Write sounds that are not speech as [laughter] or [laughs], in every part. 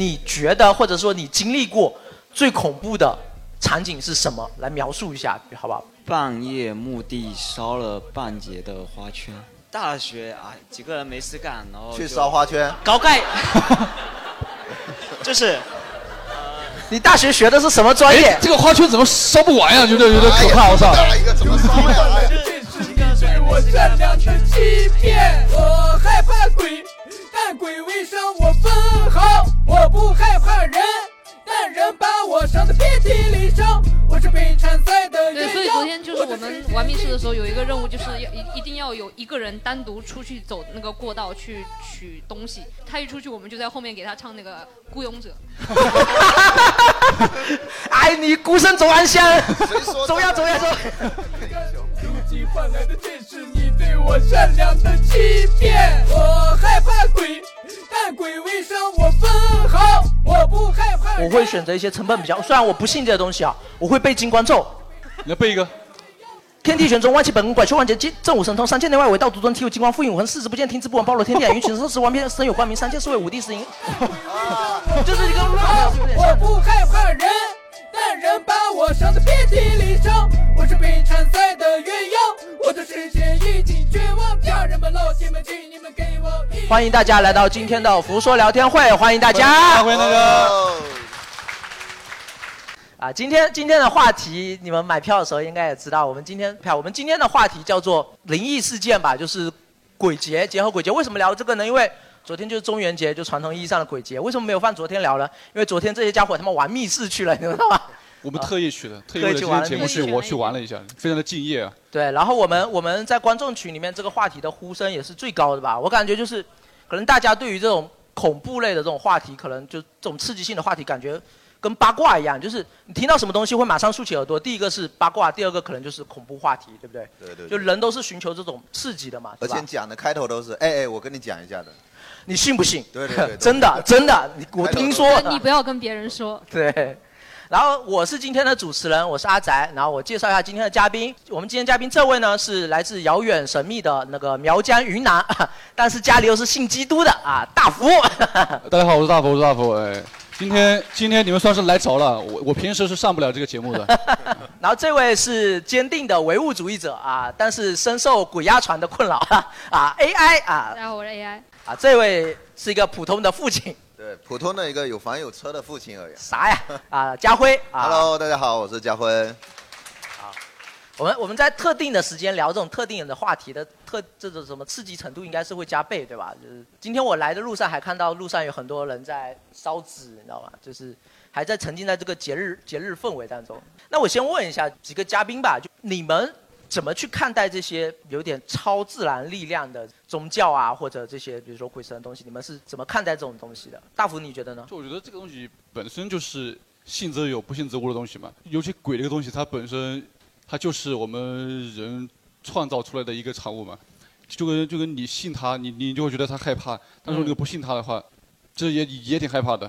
你觉得或者说你经历过最恐怖的场景是什么？来描述一下，好不好？半夜墓地烧了半截的花圈。大学啊，几个人没事干，然后去烧花圈。高盖，[laughs] 就是你大学学的是什么专业哎？这个花圈怎么烧不完呀？觉得有点可怕，我操！大一个怎么烧呀？哎呀对我善良的欺骗，我我不害怕人，但人把我伤得遍体鳞伤。我是被缠赛的对，所以昨天就是我们玩密室的时候，有一个任务，就是要一一定要有一个人单独出去走那个过道去取东西。他一出去，我们就在后面给他唱那个《孤勇者》。爱 [laughs] 你孤身走暗巷，走呀走呀走。[laughs] 换来的却是你对我善良的欺骗。我害怕鬼，但鬼未伤我分毫。我不害怕我会选择一些成本比较，虽然我不信这些东西啊，我会背金光咒。你要背一个。天地玄宗，万气本，拐求万劫，金正武神通，三界内外唯道独尊，体有金光，复印永恒，四肢不见，听之不闻，包罗天地，云群生死万变，身有光明，三界四位，五帝十赢。[laughs] 就是一个乱我不害怕人，但人把我伤得遍体鳞伤。我是被缠赛的鸳鸯，我的世界已经绝望。家人们、老铁们，请你们给我一欢迎大家来到今天的福说聊天会，欢迎大家，欢迎大家。啊，今天今天的话题，你们买票的时候应该也知道，我们今天票，我们今天的话题叫做灵异事件吧，就是鬼节，结合鬼节。为什么聊这个呢？因为昨天就是中元节，就传统意义上的鬼节。为什么没有放昨天聊呢？因为昨天这些家伙他们玩密室去了，你知道吗？我们特意去的，特意特意去玩为了今天节目去我去玩了一下，非常的敬业啊。对，然后我们我们在观众群里面这个话题的呼声也是最高的吧？我感觉就是，可能大家对于这种恐怖类的这种话题，可能就这种刺激性的话题，感觉跟八卦一样，就是你听到什么东西会马上竖起耳朵。第一个是八卦，第二个可能就是恐怖话题，对不对？对对对就人都是寻求这种刺激的嘛，对吧而且？讲的开头都是，哎哎，我跟你讲一下的。你信不信？对对对对 [laughs] 真的真的，你我听说你不要跟别人说。对。然后我是今天的主持人，我是阿宅。然后我介绍一下今天的嘉宾。我们今天嘉宾这位呢是来自遥远神秘的那个苗疆云南，[laughs] 但是家里又是信基督的啊，大福。大家好，我是大福，我是大福。哎，今天今天你们算是来着了，我我平时是上不了这个节目的。[laughs] 然后这位是坚定的唯物主义者啊，但是深受鬼压床的困扰 [laughs] 啊，AI 啊大家好，我是 AI。啊，这位是一个普通的父亲，对，普通的一个有房有车的父亲而已。啥呀？[laughs] 啊，家辉啊。Hello，大家好，我是家辉。我们我们在特定的时间聊这种特定的话题的特这种什么刺激程度应该是会加倍，对吧？就是今天我来的路上还看到路上有很多人在烧纸，你知道吗？就是还在沉浸在这个节日节日氛围当中。那我先问一下几个嘉宾吧，就你们怎么去看待这些有点超自然力量的宗教啊，或者这些比如说鬼神的东西？你们是怎么看待这种东西的？大福你觉得呢？就我觉得这个东西本身就是信则有，不信则无的东西嘛。尤其鬼这个东西，它本身它就是我们人创造出来的一个产物嘛。就跟就跟你信他，你你就会觉得他害怕；但是如果不信他的话，这也也挺害怕的。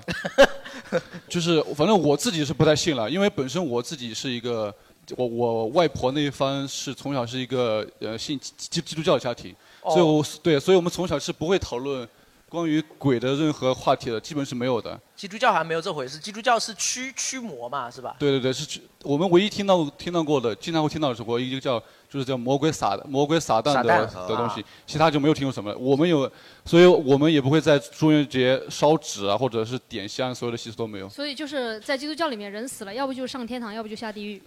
[laughs] 就是反正我自己是不太信了，因为本身我自己是一个，我我外婆那一方是从小是一个呃信基基基督教的家庭，所以我对，所以我们从小是不会讨论关于鬼的任何话题的，基本是没有的。基督教好像没有这回事，基督教是驱驱魔嘛，是吧？对对对，是驱我们唯一听到听到过的，经常会听到的是过一个叫就是叫魔鬼撒的魔鬼撒旦的撒旦的东西啊，其他就没有听过什么了。我们有，所以我们也不会在中元节烧纸啊，或者是点香，所有的习俗都没有。所以就是在基督教里面，人死了，要不就上天堂，要不就下地狱。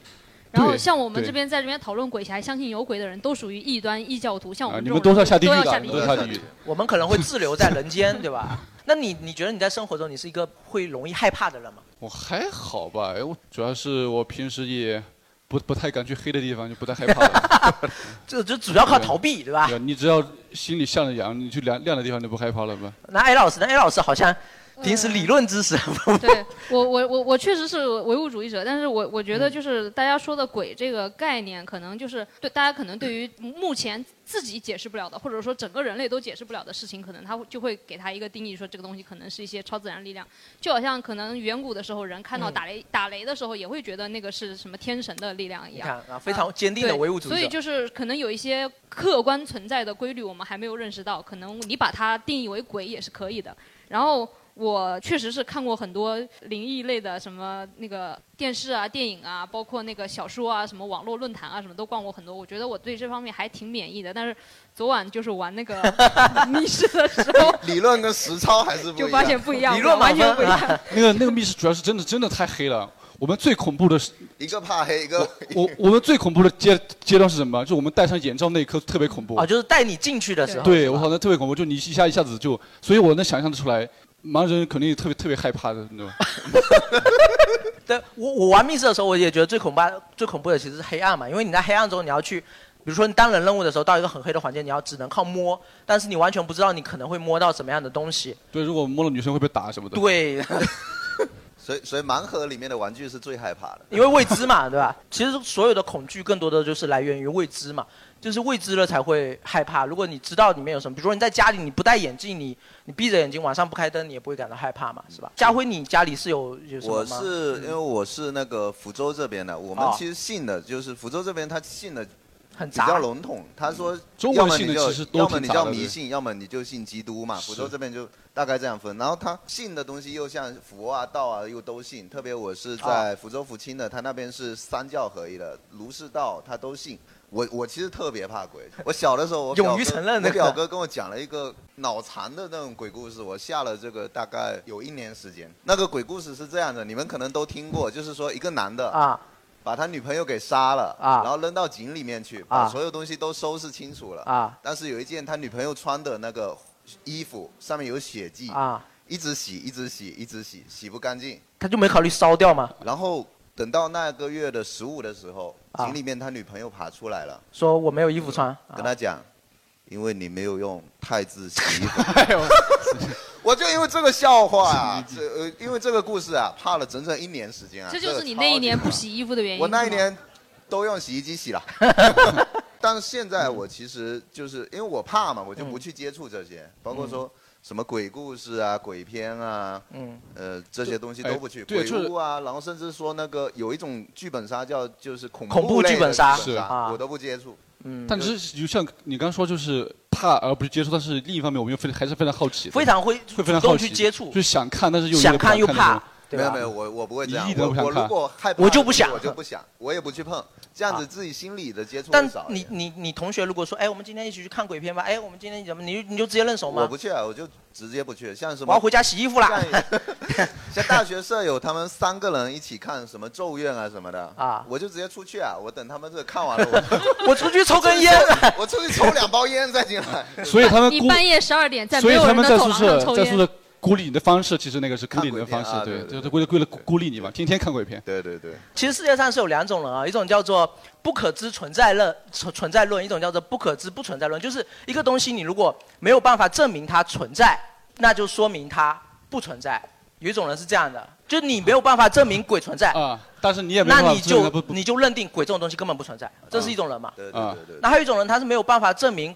然后像我们这边在这边讨论鬼侠，相信有鬼的人都属于异端异教徒，像我啊，们这种你们都是要下地狱的，都要下地都是下地狱。我们可能会滞留在人间，对吧？那你你觉得你在生活中你是一个会容易害怕的人吗？我还好吧，哎我主要是我平时也不不太敢去黑的地方，就不太害怕了。[laughs] 这就主要靠逃避，对吧？对你只要心里向着阳，你去亮亮的地方就不害怕了吧？那艾老师那艾老师好像平时理论知识。[laughs] 对我我我我确实是唯物主义者，但是我我觉得就是大家说的鬼这个概念，可能就是对大家可能对于目前自己解释不了的，或者说整个人类都解释不了的事情，可能他就会给他一个定义，说这个东西可能是一些超自然力量。就好像可能远古的时候人看到嗯打雷、打雷的时候，也会觉得那个是什么天神的力量一样。啊，非常坚定的唯物主义者。所以就是可能有一些客观存在的规律，我们还没有认识到，可能你把它定义为鬼也是可以的。然后我确实是看过很多灵异类的什么那个电视啊、电影啊，包括那个小说啊、什么网络论坛啊，什么都逛过很多。我觉得我对这方面还挺免疫的。但是昨晚就是玩那个密室的时候，理论跟实操还是不一样。就发现不一样，理论完全不一样。[laughs] 那个那个密室主要是真的真的太黑了。我们最恐怖的是，一个怕黑，一个我我们最恐怖的阶阶段是什么？就我们戴上眼罩那一刻特别恐怖。啊，就是带你进去的时候。对我好像特别恐怖，就你一下一下子就，所以我能想象的出来，盲人肯定特别特别害怕的，你知道吗？[laughs] 对我我玩密室的时候，我也觉得最恐怖最恐怖的其实是黑暗嘛，因为你在黑暗中你要去，比如说你单人任务的时候，到一个很黑的环境，你要只能靠摸，但是你完全不知道你可能会摸到什么样的东西。对，如果摸了女生会被打什么的。对，[laughs] 所以所以盲盒里面的玩具是最害怕的。因为未知嘛，对吧？其实所有的恐惧更多的就是来源于未知嘛，就是未知了才会害怕。如果你知道里面有什么，比如说你在家里你不戴眼镜，你你闭着眼睛晚上不开灯，你也不会感到害怕嘛，是吧？家辉，你家里是有有什么我吗？是因为我是那个福州这边的，我们哦其实信的就是福州这边他信的比很杂较笼统，他说中国要么你就信的其实都要么你挺杂的对叫迷信，要么你就信基督嘛。福州这边就大概这样分，然后他信的东西又像佛啊、道啊又都信，特别我是在福州福清的，他那边是三教合一的，儒释道他都信。我我其实特别怕鬼，我小的时候我表勇于哥承认那个我表哥跟我讲了一个脑残的那种鬼故事，我下了这个大概有一年时间。那个鬼故事是这样的，你们可能都听过，就是说一个男的啊把他女朋友给杀了，啊然后扔到井里面去，啊把所有东西都收拾清楚了。啊但是有一件他女朋友穿的那个衣服上面有血迹，啊，一直洗，一直洗，一直洗，洗不干净。他就没考虑烧掉吗？然后等到那个月的十五的时候，啊井里面他女朋友爬出来了，说我没有衣服穿，啊跟他讲，因为你没有用汰渍洗衣粉。[laughs] 哎 [laughs] 我就因为这个笑话啊，这呃，因为这个故事啊，怕了整整一年时间啊。这就是个你那一年不洗衣服的原因。我那一年都用洗衣机洗了。[laughs] 但是现在我其实就是因为我怕嘛，我就不去接触这些，包括说什么鬼故事啊、鬼片啊，嗯，呃，这些东西都不去。鬼屋啊，然后甚至说那个有一种剧本杀叫就是恐恐怖类的剧本杀。是。啊。我都不接触。嗯，但只是就像你刚刚说，就是怕而不是接触，但是另一方面，我们又非还是非常好奇的，非常会会非常主动好奇去接触。就，是想看，但是又想看又怕？没有没有，我我不会这样我我如果害怕，我就不想我就不想，我也不去碰，这样子啊自己心里的接触但少一点。你你你同学如果说，哎，我们今天一起去看鬼片吧，哎，我们今天怎么，你就你就直接认怂吗？我不去啊，我就直接不去。像什么我要回家洗衣服啦。像 [laughs] 像大学舍友他们三个人一起看什么咒怨啊什么的啊我就直接出去啊，我等他们这个看完了，[laughs] 我我出去抽根烟。我出去抽两包烟再进来。所以他们，你半夜十二点在所以没有他们在宿人的走廊上抽烟，舍在宿舍孤立你的方式，其实那个是孤立你的方式对，就是为了为了孤立你嘛，天天看鬼片。对对对，其实世界上是有两种人啊，一种叫做不可知存在论存存在论，一种叫做不可知不存在论。就是一个东西，你如果没有办法证明它存在，那就说明它不存在。有一种人是这样的，就是你没有办法证明鬼存在，啊，但是你也没办法那你就你就认定鬼这种东西根本不存在，这是一种人嘛。对对啊对对那还有一种人，他是没有办法证明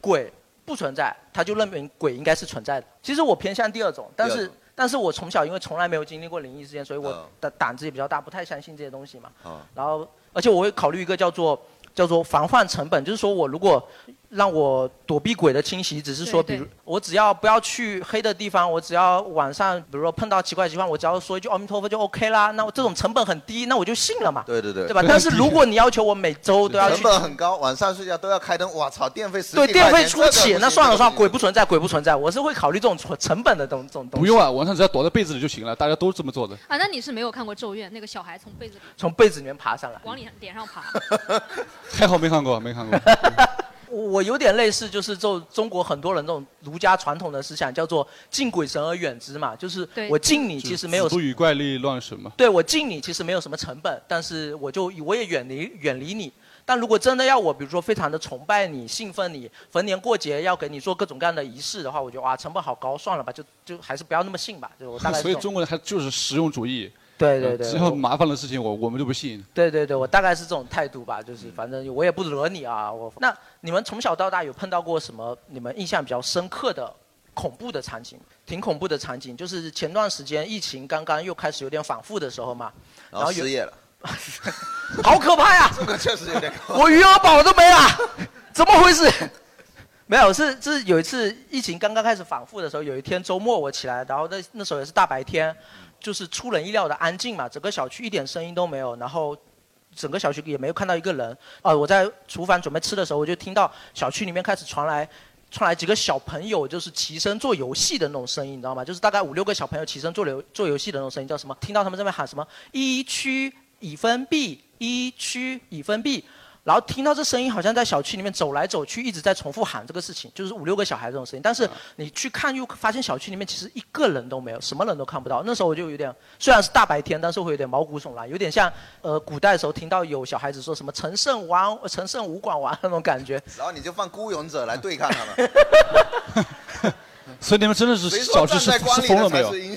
鬼不存在，他就认为鬼应该是存在的。其实我偏向第二种，但是第二种但是我从小因为从来没有经历过灵异事件，所以我嗯的胆子也比较大，不太相信这些东西嘛。啊，然后而且我会考虑一个叫做叫做防范成本，就是说我如果让我躲避鬼的侵袭，只是说，比对如我只要不要去黑的地方，我只要晚上，比如说碰到奇怪的情况，我只要说一句阿弥陀佛就 OK 啦。那我这种成本很低，那我就信了嘛，对对对，对吧？但是 [laughs] 如果你要求我每周都要成去，本很高，晚上睡觉都要开灯，哇操，电费十对电费出起，那算了算了，鬼不。存在，鬼不存在，我是会考虑这种成成本的东这种东西。不用啊，晚上只要躲在被子里就行了，大家都这么做的。啊，那你是没有看过《咒怨》，那个小孩从被子里从被子里面爬上来。往脸脸上爬，[laughs] [laughs] 还好没看过，没看过。我有点类似，就是就中国很多人这种儒家传统的思想，叫做敬鬼神而远之嘛，就是对我敬你其实没有子不与怪力乱神嘛。对我敬你其实没有什么成本，但是我就我也远离远离你。但如果真的要我，比如说非常的崇拜你、信奉你，逢年过节要给你做各种各样的仪式的话，我觉得哇，成本好高，算了吧，就就还是不要那么信吧。就我大概 [laughs] 所以中国人还就是实用主义。对对对只要麻烦的事情，我我们就不信。对对对，我大概是这种态度吧，就是反正我也不惹你啊。我那你们从小到大有碰到过什么你们印象比较深刻的恐怖的场景？挺恐怖的场景，就是前段时间疫情刚刚又开始有点反复的时候嘛，然后有失业了，[laughs] 好可怕呀！这个确实有点可怕。我余额宝都没了，怎么回事？没有，是是有一次疫情刚刚开始反复的时候，有一天周末我起来，然后那那时候也是大白天，就是出人意料的安静嘛，整个小区一点声音都没有，然后整个小区也没有看到一个人。啊、我在厨房准备吃的时候，我就听到小区里面开始传来传来几个小朋友就是齐声做游戏的那种声音，你知道吗？就是大概五六个小朋友齐声做游做游戏的那种声音，叫什么？听到他们这边喊什么“一区已封闭，一区已封闭”。然后听到这声音，好像在小区里面走来走去，一直在重复喊这个事情，就是五六个小孩这种声音。但是你去看，又发现小区里面其实一个人都没有，什么人都看不到。那时候我就有点，虽然是大白天，但是会有点毛骨悚然，有点像呃古代的时候听到有小孩子说什么“陈胜王，陈胜吴广王”那种感觉。然后你就放孤勇者来对抗他们。[laughs] 所以你们真的是小智是是疯了没有？所以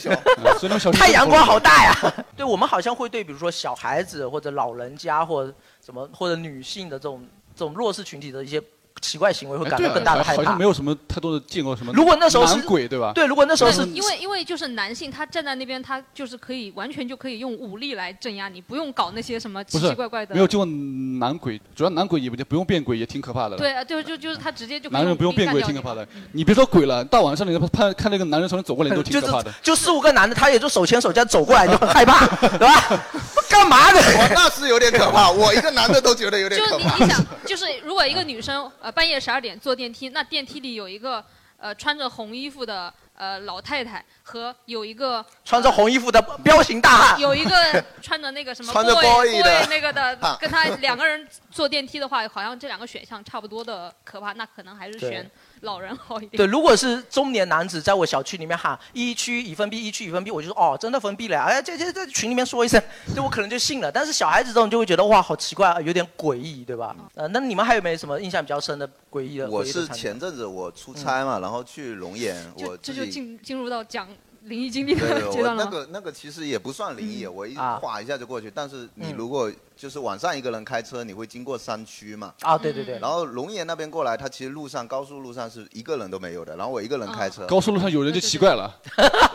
你们小智太阳光好大呀！[laughs] 呀！对我们好像会对，比如说小孩子或者老人家或者什么或者女性的这种这种弱势群体的一些奇怪行为会感到更大的害怕好像没。有什么太多的见过什么。如果那时候是男鬼对吧？对，如果那时候是因为因为就是男性，他站在那边，他就是可以完全就可以用武力来镇压你，不用搞那些什么奇奇怪怪的。没有见过男鬼，主要男鬼也不不用变鬼，也挺可怕的。对啊，就就就是他直接就男人不用变鬼挺可怕的。你别说鬼了，大晚上你看看那个男人从你走过来，你都挺可怕的。就四五个男的，他也就手牵手这样走过来，就很害怕，[laughs] 对吧？干嘛的？我那是有点可怕，[laughs] 我一个男的都觉得有点就可怕。你你想，[laughs] 就是如果一个女生呃半夜十二点坐电梯，那电梯里有一个呃穿着红衣服的呃老太太和有一个穿着红衣服的彪形大汉，有一个 [laughs] 穿着那个什么穿着 boy boy 的 boy 那个的啊，跟他两个人坐电梯的话，好像这两个选项差不多的可怕，那可能还是对选老人好一点。对，如果是中年男子在我小区里面喊一区已封闭，一区已封闭，我就说哦，真的封闭了，哎，这这在群里面说一声，[laughs] 对我可能就信了。但是小孩子这种就会觉得哇，好奇怪，有点诡异，对吧？呃，那你们还有没有什么印象比较深的诡异的？我是前阵子我出差嘛，然后去龙岩，我这就己进进入到讲灵异经历对，的阶我段了吗。那个那个其实也不算灵异，我一啊划一下就过去。但是你嗯如果就是晚上一个人开车，你会经过山区嘛？啊，对对对，然后龙岩那边过来，它其实路上高速路上是一个人都没有的，然后我一个人开车。高速路上有人就奇怪了，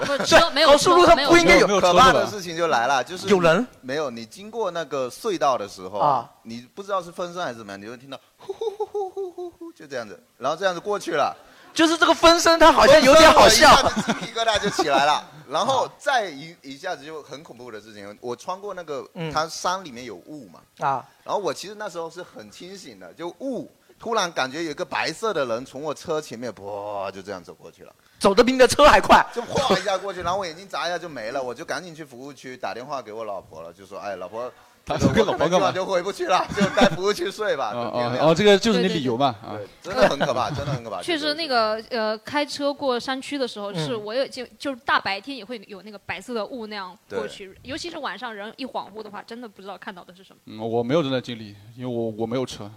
不车 [laughs] 没有高速路上没有不应该有没有可车的吧？怕的事情就来了，就是有人没有？你经过那个隧道的时候啊你不知道是风声还是怎么样，你会听到呼呼呼呼呼呼呼，就这样子，然后这样子过去了。就是这个风声，它好像有点好笑一下子鸡皮疙瘩就起来了，[laughs] 然后再一一下子就很恐怖的事情。我穿过那个，嗯它山里面有雾嘛，啊。然后我其实那时候是很清醒的，就雾，突然感觉有一个白色的人从我车前面，啵就这样走过去了，走的比你的车还快。[laughs] 就晃一下过去，然后我眼睛眨一下就没了，我就赶紧去服务区打电话给我老婆了，就说，哎，老婆，打电话给老婆干嘛我就回不去了，[laughs] 就在服务区睡吧。哦这个就是你理由嘛啊。对，真的很可怕，[laughs] 真的很可怕。确实，那个呃，开车过山区的时候，嗯是我也就就是大白天也会有那个白色的雾那样过去，尤其是晚上人一恍惚的话，真的不知道看到的是什么。嗯，我没有这段经历，因为我我没有车。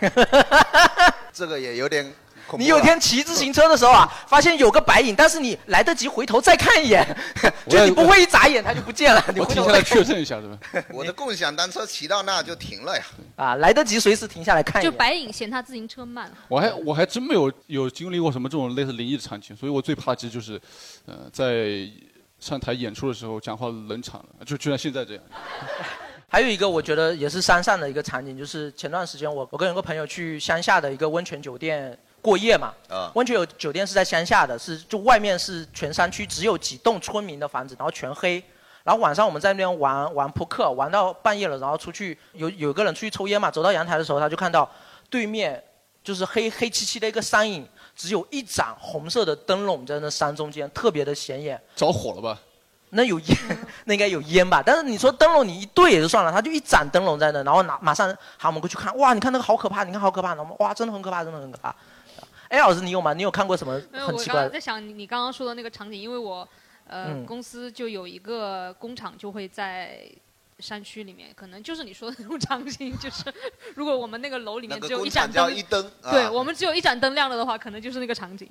[laughs] 这个也有点。你有天骑自行车的时候啊，发现有个白影，但是你来得及回头再看一眼，[laughs] 就你不会一眨眼它就不见了，你我停下来回头再看确认一下，是吧？[laughs] 我的共享单车骑到那就停了呀。啊，来得及随时停下来看一眼。就白影嫌他自行车慢，我还我还真没有有经历过什么这种类似灵异的场景，所以我最怕其实就是，呃，在上台演出的时候讲话冷场了，就就像现在这样。[laughs] 还有一个我觉得也是山上的一个场景，就是前段时间我我跟有个朋友去乡下的一个温泉酒店过夜嘛。啊，温泉有酒店是在乡下的，是就外面是全山区，只有几栋村民的房子，然后全黑。然后晚上我们在那边玩玩扑克，玩到半夜了，然后出去有有个人出去抽烟嘛，走到阳台的时候，他就看到对面就是黑黑漆漆的一个山影，只有一盏红色的灯笼在那山中间，特别的显眼。着火了吧？那有烟，[laughs] 那应该有烟吧？但是你说灯笼，你一对也就算了，他就一盏灯笼在那，然后拿马上喊我们过去看，哇，你看那个好可怕，你看好可怕，然后我们哇，真的很可怕，真的很可怕。哎，老师你有吗？你有看过什么没有，我很奇怪的？刚刚在想你你刚刚说的那个场景，因为我呃、嗯公司就有一个工厂就会在山区里面，可能就是你说的那种场景，就是如果我们那个楼里面只有工一盏灯，一灯，对啊我们只有一盏灯亮了的话，可能就是那个场景。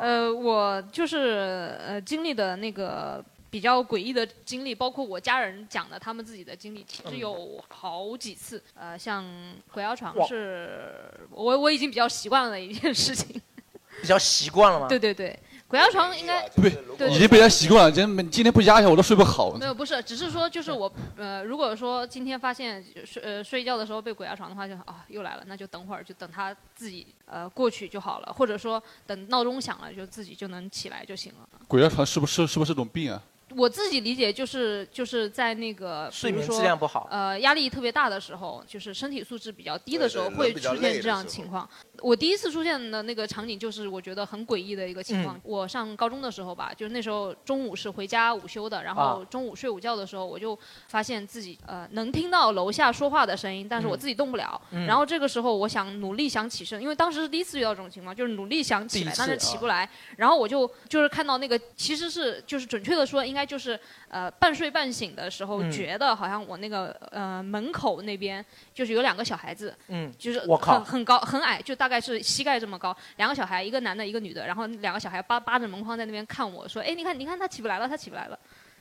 呃，我就是呃经历的那个比较诡异的经历，包括我家人讲的他们自己的经历，其实嗯有好几次。呃，像鬼压床是我我已经比较习惯了的一件事情。[laughs] 比较习惯了吗？对对对，鬼压床应该不对已经被他习惯了。今天今天不压一下我都睡不好。没有，不是，只是说就是我呃，如果说今天发现睡呃睡觉的时候被鬼压床的话，就啊又来了，那就等会儿就等他自己呃过去就好了，或者说等闹钟响了就自己就能起来就行了。鬼压床是不是是不是种病啊？我自己理解就是就是在那个睡眠比如说质量不好呃压力特别大的时候，就是身体素质比较低的时候会出现这样情况。我第一次出现的那个场景就是我觉得很诡异的一个情况。嗯我上高中的时候吧，就是那时候中午是回家午休的，然后啊中午睡午觉的时候，我就发现自己呃能听到楼下说话的声音，但是我嗯自己动不了。嗯然后这个时候我想努力想起身，因为当时是第一次遇到这种情况，就是努力想起来，但是起啊不来。然后我就就是看到那个，其实是就是准确的说，应该就是呃半睡半醒的时候，嗯。觉得好像我那个呃门口那边就是有两个小孩子，嗯，就是我靠。很很高很矮，就大概是膝盖这么高，两个小孩，一个男的，一个女的，然后两个小孩扒扒着门框在那边看我说，哎，你看你看他起不来了，他起不来了。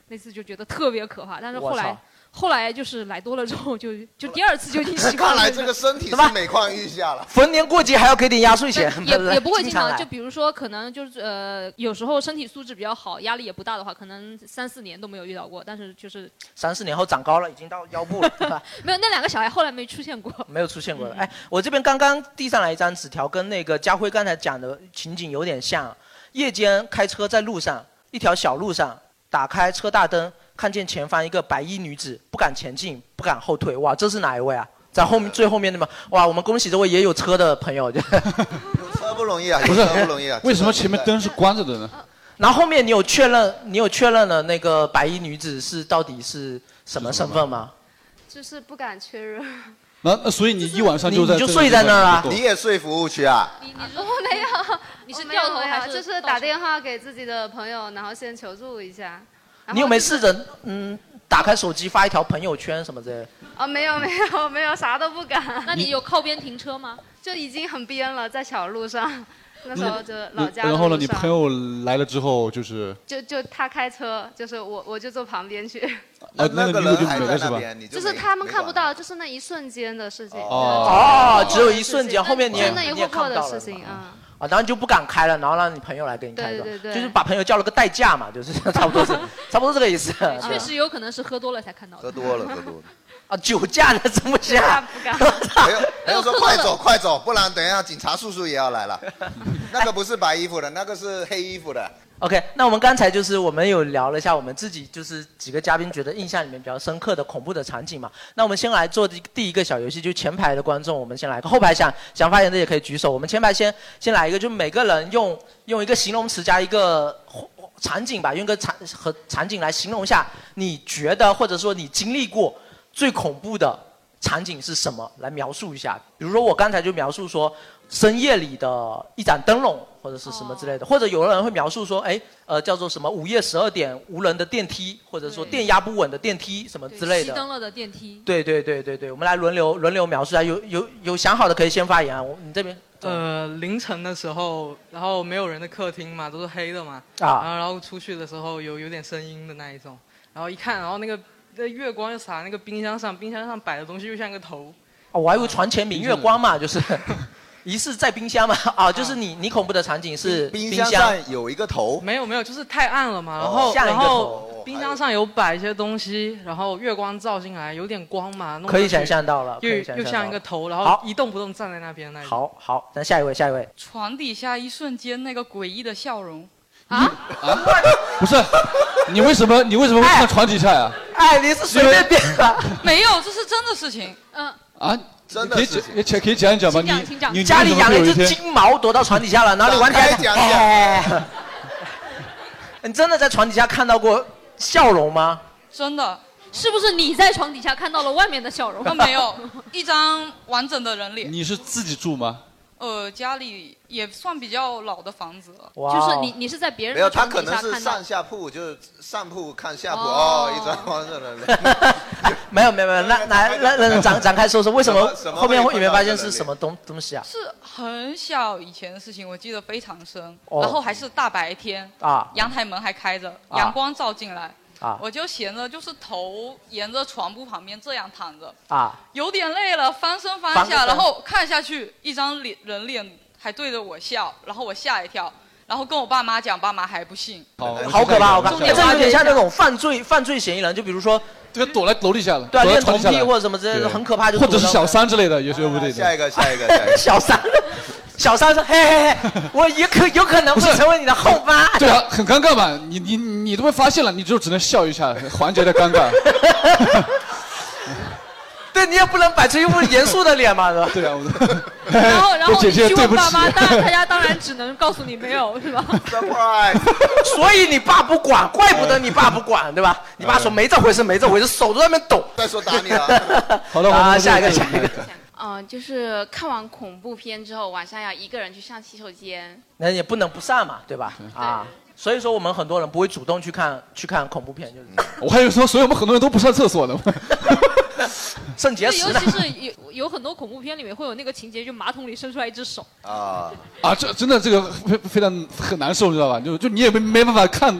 那次就觉得特别可怕，但是我后来操后来就是来多了之后就 [laughs] 就第二次就已经习惯看了。来这个身体是每况愈下了。逢年过节还要给点压岁钱，也也不会经常，来就比如说可能就是呃，有时候身体素质比较好，压力也不大的话，可能三四年都没有遇到过。但是就是三四年后长高了，已经到腰部了，对吧？[laughs] 没有那两个小孩后来没出现过。没有出现嗯过的。哎，我这边刚刚递上来一张纸条，跟那个家辉刚才讲的情景有点像。夜间开车在路上，一条小路上，打开车大灯，看见前方一个白衣女子，不敢前进，不敢后退。哇，这是哪一位啊？在后面最后面的吗？哇，我们恭喜这位也有车的朋友。就有车不容易啊，不是有车不容易啊。为什么前面灯是关着的呢？然后后面你有确认，你有确认了那个白衣女子是到底是什么身份吗？就是不敢确认。那那所以你一晚上就在你就睡在那儿啊你也睡服务区啊？你你我没有，你是掉头还是就是打电话给自己的朋友，然后先求助一下。你有没有试着嗯打开手机发一条朋友圈什么之类的？哦，没有没有没有，啥都不敢。那你有靠边停车吗？就已经很边了，在小路上。那时候就老家的然后呢，你朋友来了之后就是，就就他开车，就是我我就坐旁边去，呃，那个女的就没了是吧？就是他们看不到，就是那一瞬间的事情。哦，只有一瞬间，后面你也看不到了事情啊。啊，然后你就不敢开了，然后让你朋友来给你开？对对对就是把朋友叫了个代驾嘛，就是 [laughs] 差不多是 [laughs] 差不多这个意思。确实有可能是喝多了才看到的。喝多了，喝多了。[laughs] 啊，酒驾的这么下？不敢。朋友朋友说快走快走，不然等一下警察叔叔也要来了。那个不是白衣服的，那个是黑衣服的。OK，那我们刚才就是我们有聊了一下我们自己就是几个嘉宾觉得印象里面比较深刻的恐怖的场景嘛。那我们先来做第第一个小游戏，就前排的观众，我们先来个，后排想想发言的也可以举手。我们前排先先来一个，就每个人用用一个形容词加一个场景吧，用个场和场景来形容一下你觉得或者说你经历过最恐怖的场景是什么，来描述一下。比如说我刚才就描述说深夜里的一盏灯笼或者是什么之类的，或者有的人会描述说，哎，呃，叫做什么午夜十二点无人的电梯，或者说电压不稳的电梯什么之类的。熄灯了的电梯。对对对对对，我们来轮流轮流描述一下，有有有想好的可以先发言啊，我你这边。呃，凌晨的时候，然后没有人的客厅嘛，都是黑的嘛，啊然后然后出去的时候有有点声音的那一种，然后一看，然后那个那月光又洒那个冰箱上，冰箱上摆的东西又像个头，哦，我还以为床前明月光嘛，就是 [laughs] 疑似在冰箱嘛，[laughs] 啊，就是你你恐怖的场景是冰箱。箱上有一个头，没有没有，就是太暗了嘛，然哦后然后冰箱上有摆一些东西，然后月光照进来，有点光嘛，弄可以想象到了可又又像一个头，然后一动不动站在那边那里。好好，那下一位下一位，床底下一瞬间那个诡异的笑容，啊？啊？不是，你为什么你为什么会看床底下呀？哎，你是随便编的？没有，这是真的事情。嗯，啊，真可以讲可以可以讲一讲吗？你请讲你家里养了一只金毛躲到床底下了，哪里你玩起来讲讲哎 [laughs] 你真的在床底下看到过笑容吗？真的，是不是你在床底下看到了外面的笑容？啊 [laughs] 没有，一张完整的人脸。你是自己住吗？呃呃，家里也算比较老的房子了。就是你你是在别人没有，他可能是看到上下铺，就是上铺看下铺，哦哦，一张黄色的。[laughs] 没有没有没有，那来来来展展开说说，为什么什么后面会会你没发现是什么东东西啊？是很小以前的事情，我记得非常深。哦然后还是大白天，啊阳台门还开着，啊阳光照进来，啊我就闲着，就是头沿着床铺旁边这样躺着，啊，有点累了，翻身翻下，翻个身然后看下去，一张脸人脸还对着我笑，然后我吓一跳，然后跟我爸妈讲，爸妈还不信。哦好可怕，好可怕！重点哎这有点像那种犯罪犯罪嫌疑人，就比如说这个躲在楼底下了，对啊，躲在恋童癖床底下了或者什么之类的，对很可怕，就或者是小躲到三之类的，也是有不对的。下一个，下一个，下一个。小三，小三说：“嘿嘿嘿，[laughs] 我也可有可能会成为你的后妈。”对啊，很尴尬嘛，你你你都被发现了，你就只能笑一下，缓解的尴尬。[laughs] 对你也不能摆出一副严肃的脸嘛，是吧？对啊，[laughs] 然后然后姐你去问爸妈，当然大家当然只能告诉你没有，是吧？所以你爸不管，怪不得你爸不管，对吧？你爸说没这回事，没这回事，手都在那边抖。再说打你了。好的，啊，下一个，下一个。嗯、就是看完恐怖片之后，晚上要一个人去上洗手间。那也不能不上嘛，对吧？啊，所以说我们很多人不会主动去看去看恐怖片，就是这样我还以为说，所以我们很多人都不上厕所呢。[laughs] 肾结石呢尤其是有有很多恐怖片里面会有那个情节，就马桶里伸出来一只手。啊啊，这真的这个非非常很难受，你知道吧？就就你也没没办法看，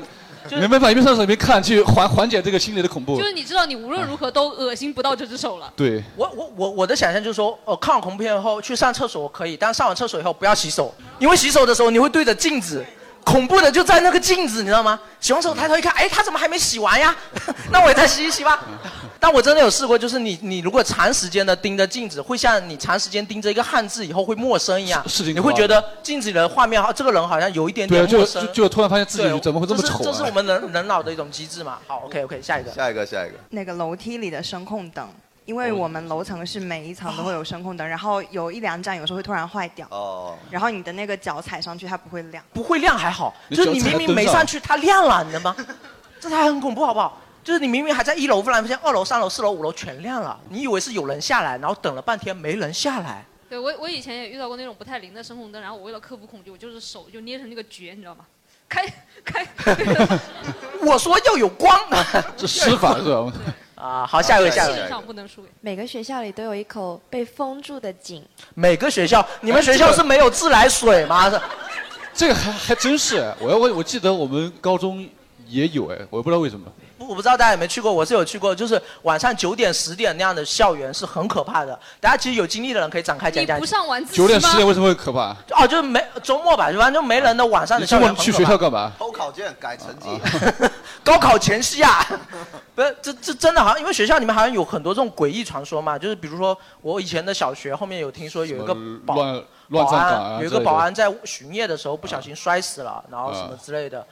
没办法一边上厕所一边看，去缓缓解这个心理的恐怖就。是你知道，你无论如何都恶心不到这只手了。对，我我我我的想象就是说，哦，看完恐怖片后去上厕所可以，但上完厕所以后不要洗手，因为洗手的时候你会对着镜子，恐怖的就在那个镜子，你知道吗？洗完手抬头一看，哎，他怎么还没洗完呀？[laughs] 那我也再洗一洗吧。[laughs] 但我真的有试过，就是你你如果长时间的盯着镜子，会像你长时间盯着一个汉字以后会陌生一样，你会觉得镜子里的画面，这个人好像有一点点陌生就。就突然发现自己怎么会这么是丑啊？这是我们人人脑的一种机制嘛。好，OK OK，下一个。下一个，下一个。那个楼梯里的声控灯，因为我们楼层是每一层都会有声控灯，然后有一两盏有时候会突然坏掉，哦。然后你的那个脚踩上去它不会亮。不会亮还好，就是你明明没上去，它亮了，你知道吗？[laughs] 这才很恐怖，好不好？就是你明明还在一楼，忽然发现二楼、三楼、四楼、五楼全亮了，你以为是有人下来，然后等了半天没人下来。对我我以前也遇到过那种不太灵的声控灯，然后我为了克服恐惧，我就是手就捏成那个诀，你知道吗？开开。[laughs] 我说要有光。[laughs] 这施法是吧？啊，好，下一位，下一位。上不能输给。每个学校里都有一口被封住的井。每个学校，你们学校是没有自来水吗？是。这个还还真是，我要我我记得我们高中也有哎，我也不知道为什么。不，我不知道大家有没有去过，我是有去过，就是晚上九点、十点那样的校园是很可怕的。大家其实有经历的人可以展开讲讲。不上晚自习九点十点为什么会可怕？哦，就是没周末吧，反正就没人的晚上的你周末去校园很可怕学校干嘛？偷考卷改成绩。高考前夕啊，不是这这真的好像，因为学校里面好像有很多这种诡异传说嘛，就是比如说我以前的小学后面有听说有一个保乱乱保安，有一个保安在巡夜的时候不小心摔死了，然后什么之类的。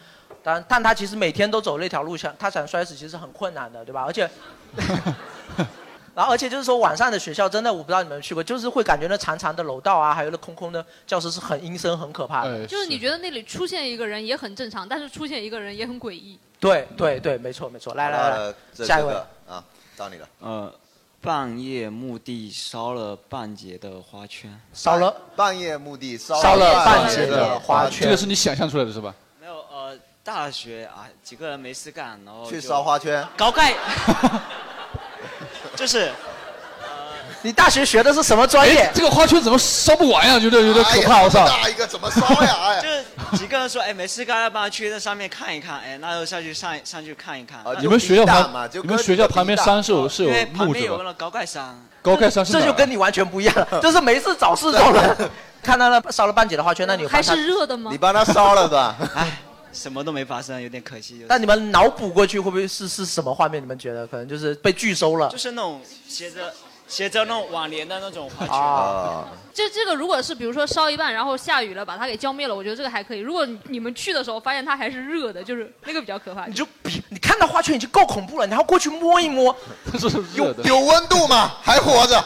但但他其实每天都走那条路，想他想摔死其实很困难的，对吧？而且，[laughs] 然后而且就是说晚上的学校真的我不知道你们去过，就是会感觉那长长的楼道啊，还有那空空的教室是很阴森、很可怕的。就是你觉得那里出现一个人也很正常，但是出现一个人也很诡异。对对对，没错没错。来来来下一位这个。啊，到你了。呃，半夜墓地烧了半截的花圈，烧了半夜墓地烧烧了半半截的花圈这个是你想象出来的是吧？没有呃，大学啊几个人没事干，然后去就烧花圈。高盖，[laughs] 就是你大学学的是什么专业哎？这个花圈怎么烧不完呀？觉得有点可怕，我操！大一个怎么烧呀？哎，[laughs] 就是几个人说，哎，没事干，要不然去那上面看一看，哎，那就下去上上去看一看。啊你们学校旁你们学校旁边山是有是有因为旁木子吧？边有那个高盖山，高盖山是哪儿这就跟你完全不一样了，[laughs] 这是没事找事做的。看到了烧了半截的花圈，那你有帮他热的吗你帮他烧了吧？哎，什么都没发生，有点可惜。就是但你们脑补过去会不会是是什么画面？你们觉得可能就是被拒收了就是那种斜着斜着那种网帘的那种花圈。啊？这这个如果是比如说烧一半，然后下雨了，把它给浇灭了，我觉得这个还可以。如果你们去的时候发现它还是热的，就是那个比较可怕。你就你看到花圈已经够恐怖了，你还要过去摸一摸，有有温度吗？还活着？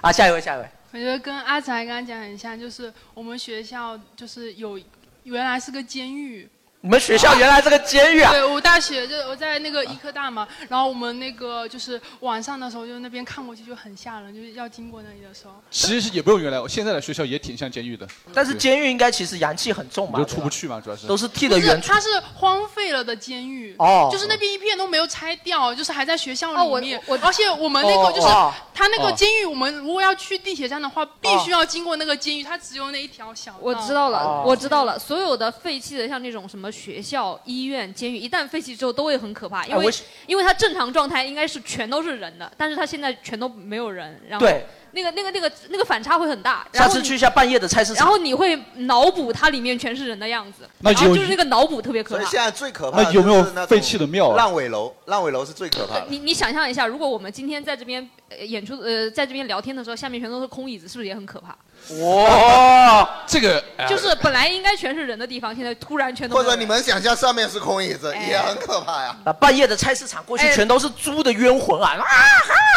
啊，下一位，下一位。我觉得跟阿才刚刚讲很像，就是我们学校就是有原来是个监狱，你们学校原来是个监狱啊？对，我大学就我在那个医科大嘛，然后我们那个就是晚上的时候，就那边看过去就很吓人，就是要经过那里的时候。其实也不用原来，现在的学校也挺像监狱的。但是监狱应该其实阳气很重嘛，你就出不去嘛，主要是都是剃的圆，它是荒废了的监狱，哦就是那边一片都没有拆掉，就是还在学校里面哦我里面。而且我们那个就是哦它那个哦监狱，我们如果要去地铁站的话，必须要经过那个监狱，它只有那一条小道。我知道了，哦我知道了。所有的废弃的，像那种什么学校、医院、监狱，一旦废弃之后都会很可怕，因为、哎因为它正常状态应该是全都是人的，但是它现在全都没有人，然后对那个那个那个那个反差会很大。然下次去一下半夜的菜市场。然后你会脑补它里面全是人的样子，那然后就是那个脑补特别可怕。所以现在最可怕的那有没有就是那种废弃的庙啊烂尾楼，烂尾楼是最可怕的。你你想象一下，如果我们今天在这边呃演出呃在这边聊天的时候，下面全都是空椅子，是不是也很可怕？哇，这个就是本来应该全是人的地方，现在突然全都或者你们想象上面是空椅子，哎也很可怕呀。啊，半夜的菜市场过去哎全都是猪的冤魂啊！[laughs] 啊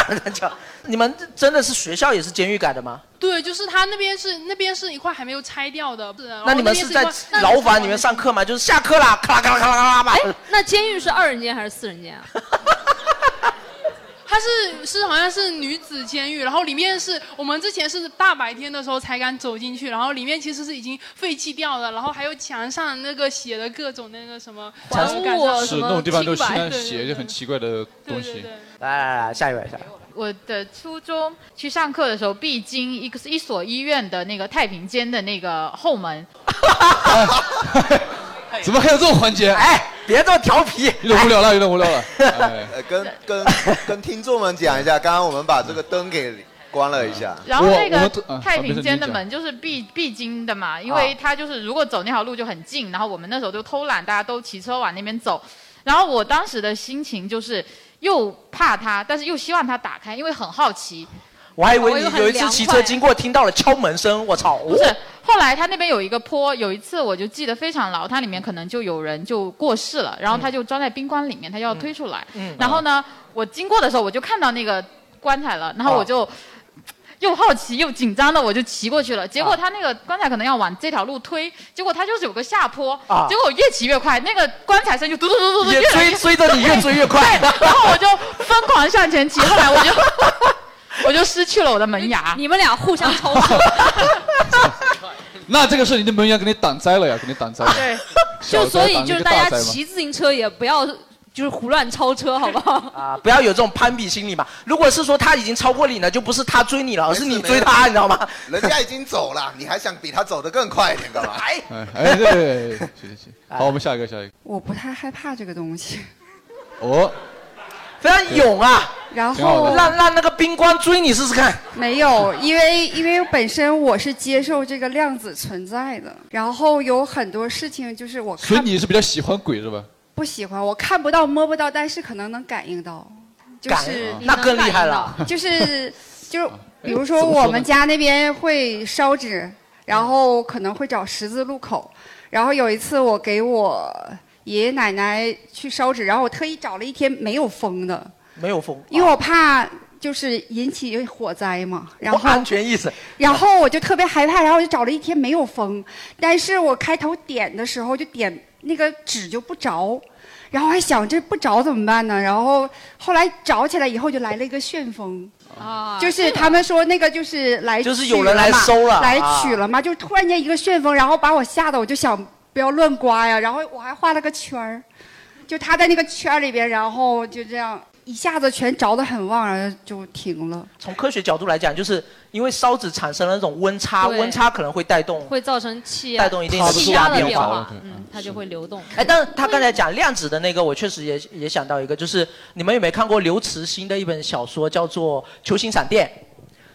哈！叫你们真的是学校也是监狱改的吗？对，就是他那边是那边是一块还没有拆掉的。是然后那你们是在块那牢房里面上课吗？就是下课啦，咔啦咔啦咔啦咔啦吧。哎，那监狱是二人间还是四人间啊？它是是好像是女子监狱，然后里面是我们之前是大白天的时候才敢走进去，然后里面其实是已经废弃掉了，然后还有墙上那个写的各种那个什么还物啊是那种地方都喜欢写一些很奇怪的东西。来来来，下一位，下一位。我的初中去上课的时候，必经一个一所医院的那个太平间的那个后门。[laughs] [laughs] [laughs] 怎么还有这种环节？哎，别这么调皮，有点无聊了，有点无聊了。[laughs] 跟跟跟听众们讲一下，刚刚我们把这个灯给关了一下。然后那个啊太平间的门就是必必经的嘛，因为它就是如果走那条路就很近，然后我们那时候就偷懒，大家都骑车往那边走。然后我当时的心情就是又怕它，但是又希望它打开，因为很好奇。我还以为你有一次骑车经过，听到了敲门声，我操！不是，后来他那边有一个坡，有一次我就记得非常牢，它里面可能就有人就过世了，然后他就装在冰棺里面，他就要推出来。嗯然后呢，我经过的时候我就看到那个棺材了，然后我就。又好奇又紧张的，我就骑过去了。结果他那个棺材可能要往这条路推，结果他就是有个下坡，啊结果我越骑越快，那个棺材声就嘟嘟嘟嘟嘟，[laughs] 越追追着你越追越快对，然后我就疯狂向前骑，后来我就 [laughs] 我就失去了我的门牙。你们俩互相 [laughs] 超速。那这个是你的门牙给你挡灾了呀，给你挡灾了。对，就所以就是大家骑自行车也不要就是胡乱超车，好不好？[laughs] 啊，不要有这种攀比心理嘛。如果是说他已经超过你了，就不是他追你了，而是你追他，你知道吗？人家已经走了，你还想比他走得更快一点干嘛？哎哎哎，对对对，行行行。好，我们下一个，下一个。我不太害怕这个东西。[laughs] 哦，非常勇啊！然后让让那个冰棺追你试试看。没有，因为因为本身我是接受这个量子存在的，然后有很多事情就是我所以看你是比较喜欢鬼是吧？不喜欢，我看不到摸不到，但是可能能感应到，就感是那更厉害了就是 [laughs] 就是比如说我们家那边会烧纸，然后可能会找十字路口，然后有一次我给我爷爷奶奶去烧纸，然后我特意找了一天没有风的。没有风，因为我怕就是引起火灾嘛，然后安全意识。然后我就特别害怕，然后我就找了一天没有风，但是我开头点的时候就点那个纸就不着，然后还想这不着怎么办呢？然后后来着起来以后就来了一个旋风。啊就是他们说那个就是来就是有人来收了来啊取了嘛，就突然间一个旋风，然后把我吓得我就想不要乱刮呀，然后我还画了个圈儿，就他在那个圈儿里边，然后就这样一下子全着得很旺，然后就停了。从科学角度来讲，就是因为烧纸产生了那种温差，对温差可能会带动会造成气压带动一定的气压的变化变化，嗯，它就会流动。哎，但是他刚才讲量子的那个，我确实也也想到一个，就是你们有没有看过刘慈欣的一本小说，叫做《球形闪电》？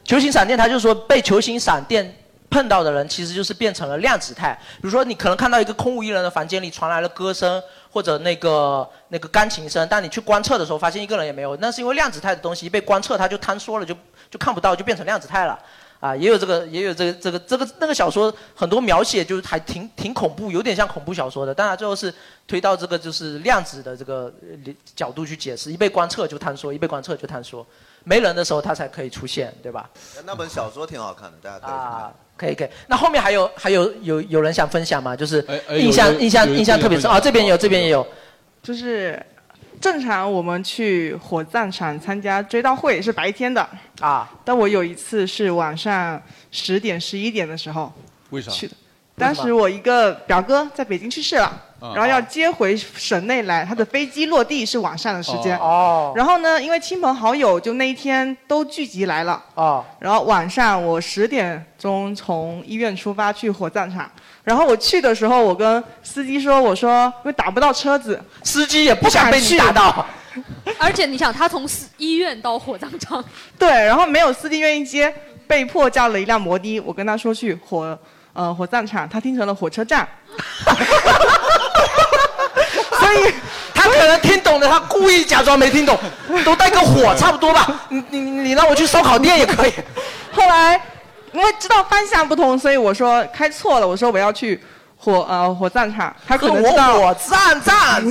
球形闪电，他就说被球形闪电碰到的人，其实就是变成了量子态。比如说，你可能看到一个空无一人的房间里传来了歌声或者那个那个钢琴声，但你去观测的时候，发现一个人也没有，那是因为量子态的东西一被观测，它就坍缩了，就就看不到，就变成量子态了。啊，也有这个，也有这个，这个，这个那个小说很多描写就是还挺挺恐怖，有点像恐怖小说的。当然最后是推到这个就是量子的这个呃角度去解释，一被观测就坍缩，一被观测就坍缩。没人的时候它才可以出现，对吧？那本小说挺好看的，大家可以去看。啊，可以可以。那后面还有还有有有人想分享吗？就是哎印象印象印象特别深啊，这边有这边也有。就是正常我们去火葬场参加追悼会是白天的啊，但我有一次是晚上十点十一点的时候为啥？去的。当时我一个表哥在北京去世了，啊然后要接回省内来，他的飞机落地是晚上的时间。哦。然后呢，因为亲朋好友就那一天都聚集来了。哦。然后晚上我十点钟从医院出发去火葬场，然后我去的时候，我跟司机说，我说因为打不到车子，司机也不想被你打到。而且你想，他从医院到火葬场，[laughs] 对，然后没有司机愿意接，被迫叫了一辆摩的。我跟他说去火呃火葬场，他听成了火车站。[laughs] 所以他可能听懂了，他故意假装没听懂，都带个火差不多吧。[laughs] 你你你让我去烧烤店也可以。[laughs] 后来因为知道方向不同，所以我说开错了，我说我要去火呃火葬场，他可能知道火葬站，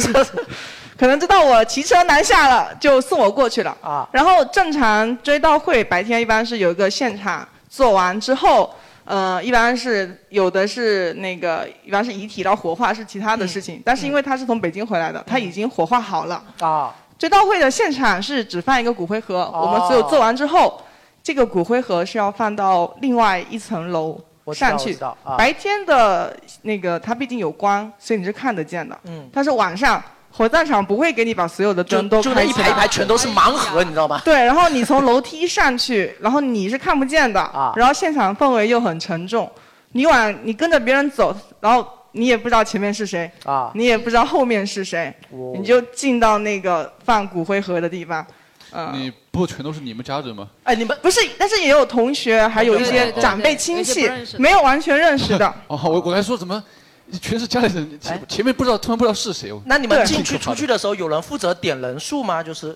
可能知道我骑车南下了，就送我过去了。啊，然后正常追悼会白天一般是有一个现场，做完之后。呃，一般是有的是那个，一般是遗体，然后火化是其他的事情。但是因为他是从北京回来的，他已经火化好了。啊。追悼会的现场是只放一个骨灰盒，我们只有做完之后，这个骨灰盒是要放到另外一层楼上去白天的那个它毕竟有光，所以你是看得见的。嗯。但是晚上火葬场不会给你把所有的灯都就开起来，那一排一排全都是盲盒，你知道吗？对，然后你从楼梯上去，然后你是看不见的，啊然后现场氛围又很沉重，你往你跟着别人走，然后你也不知道前面是谁，啊，你也不知道后面是谁，哦你就进到那个放骨灰盒的地方，嗯。你不全都是你们家人吗？哎，你们不是，但是也有同学，还有一些长辈亲戚没有完全认识的。哦，我我来说怎么全是家里人，前前面不知道，突然不知道是谁。哦那你们进去出去的时候，有人负责点人数吗？就是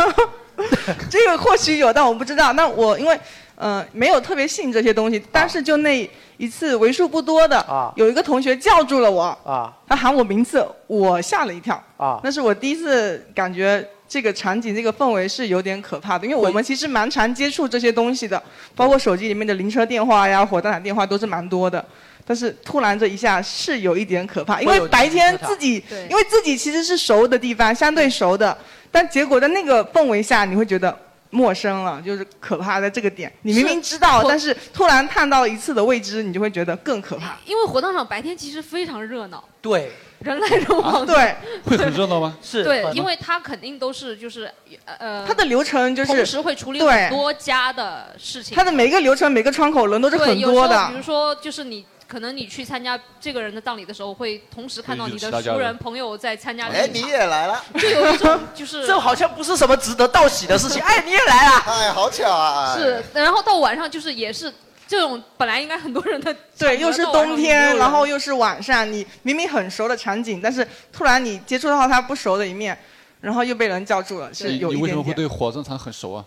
[laughs] 这个或许有，但我不知道。那我因为呃没有特别信这些东西，但是就那一次为数不多的，有一个同学叫住了我，啊他喊我名字，我吓了一跳。啊那是我第一次感觉这个场景、这个氛围是有点可怕的，因为我们其实蛮常接触这些东西的，包括手机里面的灵车电话呀、火葬场电话都是蛮多的。但是突然这一下是有一点可怕，因为白天自己，因为自己其实是熟的地方，相对熟的，但结果在那个氛围下，你会觉得陌生了，就是可怕在这个点。你明明知道，但是突然探到一次的未知，你就会觉得更可怕。因为火葬场白天其实非常热闹，对，人来人往的。对，会很热闹吗？[laughs] 是对，因为他肯定都是就是呃，他的流程就是同时会处理很多家的事情。他的每个流程、每个窗口人都是很多的比。如说，就是你可能你去参加这个人的葬礼的时候，会同时看到你的熟人朋友在参加哎，你也来了，就有一种就是这好像不是什么值得道喜的事情。哎，你也来了，哎，好巧啊！是，然后到晚上就是也是这种本来应该很多人的对，又是冬天，然后又是晚上，你明明很熟的场景，但是突然你接触到他不熟的一面，然后又被人叫住了，是你有一点点。你为什么会对火葬场很熟啊？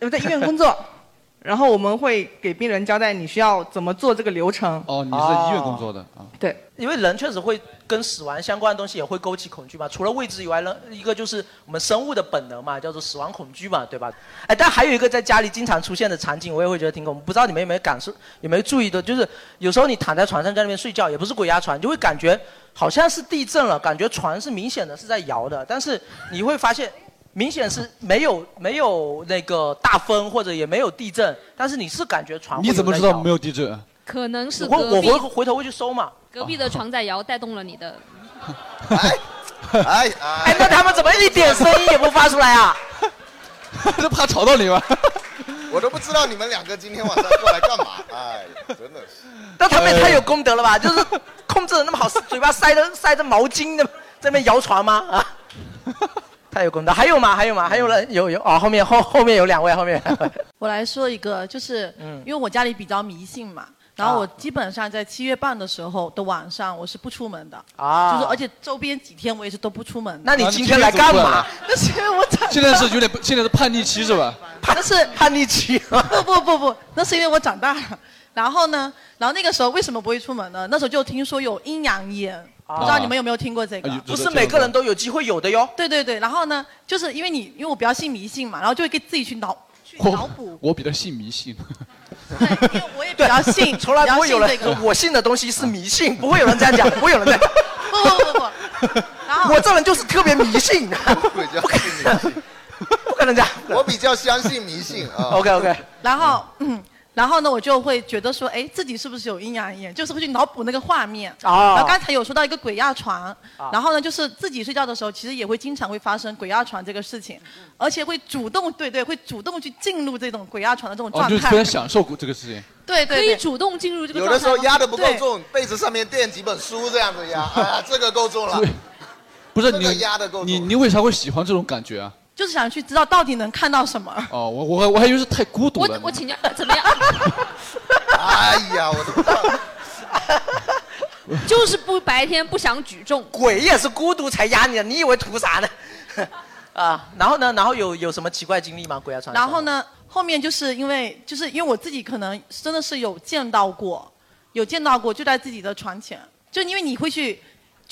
我在医院工作，然后我们会给病人交代你需要怎么做这个流程。哦，你是在医院工作的啊？对，因为人确实会跟死亡相关的东西也会勾起恐惧嘛。除了未知以外，呢，一个就是我们生物的本能嘛，叫做死亡恐惧嘛，对吧？哎，但还有一个在家里经常出现的场景，我也会觉得挺恐怖。不知道你们有没有感受，有没有注意的？就是有时候你躺在床上在那边睡觉，也不是鬼压床，就会感觉好像是地震了，感觉床是明显的是在摇的，但是你会发现。明显是没有没有那个大风或者也没有地震，但是你是感觉床会你怎么在知道没有地震啊？可能是我我隔壁会回头会去搜嘛。隔壁的床在摇，带动了你的。哎哎哎，那他们怎么一点声音也不发出来啊？[laughs] 是怕吵到你吗？我都不知道你们两个今天晚上过来干嘛，[laughs] 哎，真的是。那他们也太有功德了吧？就是控制的那么好，嘴巴塞着塞着毛巾的，在那边摇床吗？啊，太有功德。还有吗？还有吗？还有人有有哦，后面后后面有两位，后面两位 [laughs] 我来说一个，就是嗯因为我家里比较迷信嘛，然后我基本上在七月半的时候的晚上我是不出门的，啊就是而且周边几天我也是都不出门。那你今天来干嘛？那是因为我长现在是有点，现在是叛逆期是吧？[laughs] 那是叛逆期。[laughs] 不不不不，那是因为我长大了。然后呢，然后那个时候为什么不会出门呢？那时候就听说有阴阳眼，啊不知道你们有没有听过这个？不是每个人都有机会有的哟。对对对，然后呢，就是因为你因为我比较信迷信嘛，然后就会给自己去脑去脑补我比较信迷信。对，因为我也比较信，[laughs] 从来不会有人我信的东西是迷信，不会有人这样讲，不会有人这样。不不不不，然后我这人就是特别迷信，[laughs] 不可能，不可能这样。我比较相信迷信啊。OK OK，然后嗯。然后呢，我就会觉得说，哎，自己是不是有阴阳眼？就是会去脑补那个画面。哦然后刚才有说到一个鬼压床，啊然后呢，就是自己睡觉的时候，其实也会经常会发生鬼压床这个事情，而且会主动，对对，会主动去进入这种鬼压床的这种哦，状态。就是非常享受这个事情。对对可以主动进入这个有的时候压的不够重，被子上面垫几本书这样子压，哎呀，这个够重了。不是这个你压的够重你你为啥会喜欢这种感觉啊？就是想去知道到底能看到什么。哦，我我还我还以为是太孤独我了。我请教怎么样？[laughs] 哎呀，我都不知道。就是不白天不想举重。鬼也是孤独才压你的，你以为图啥呢？[laughs] 啊，然后呢？然后有有什么奇怪经历吗？鬼压床？然后？呢，后面就是因为就是因为我自己可能真的是有见到过，有见到过，就在自己的床前，就因为你会去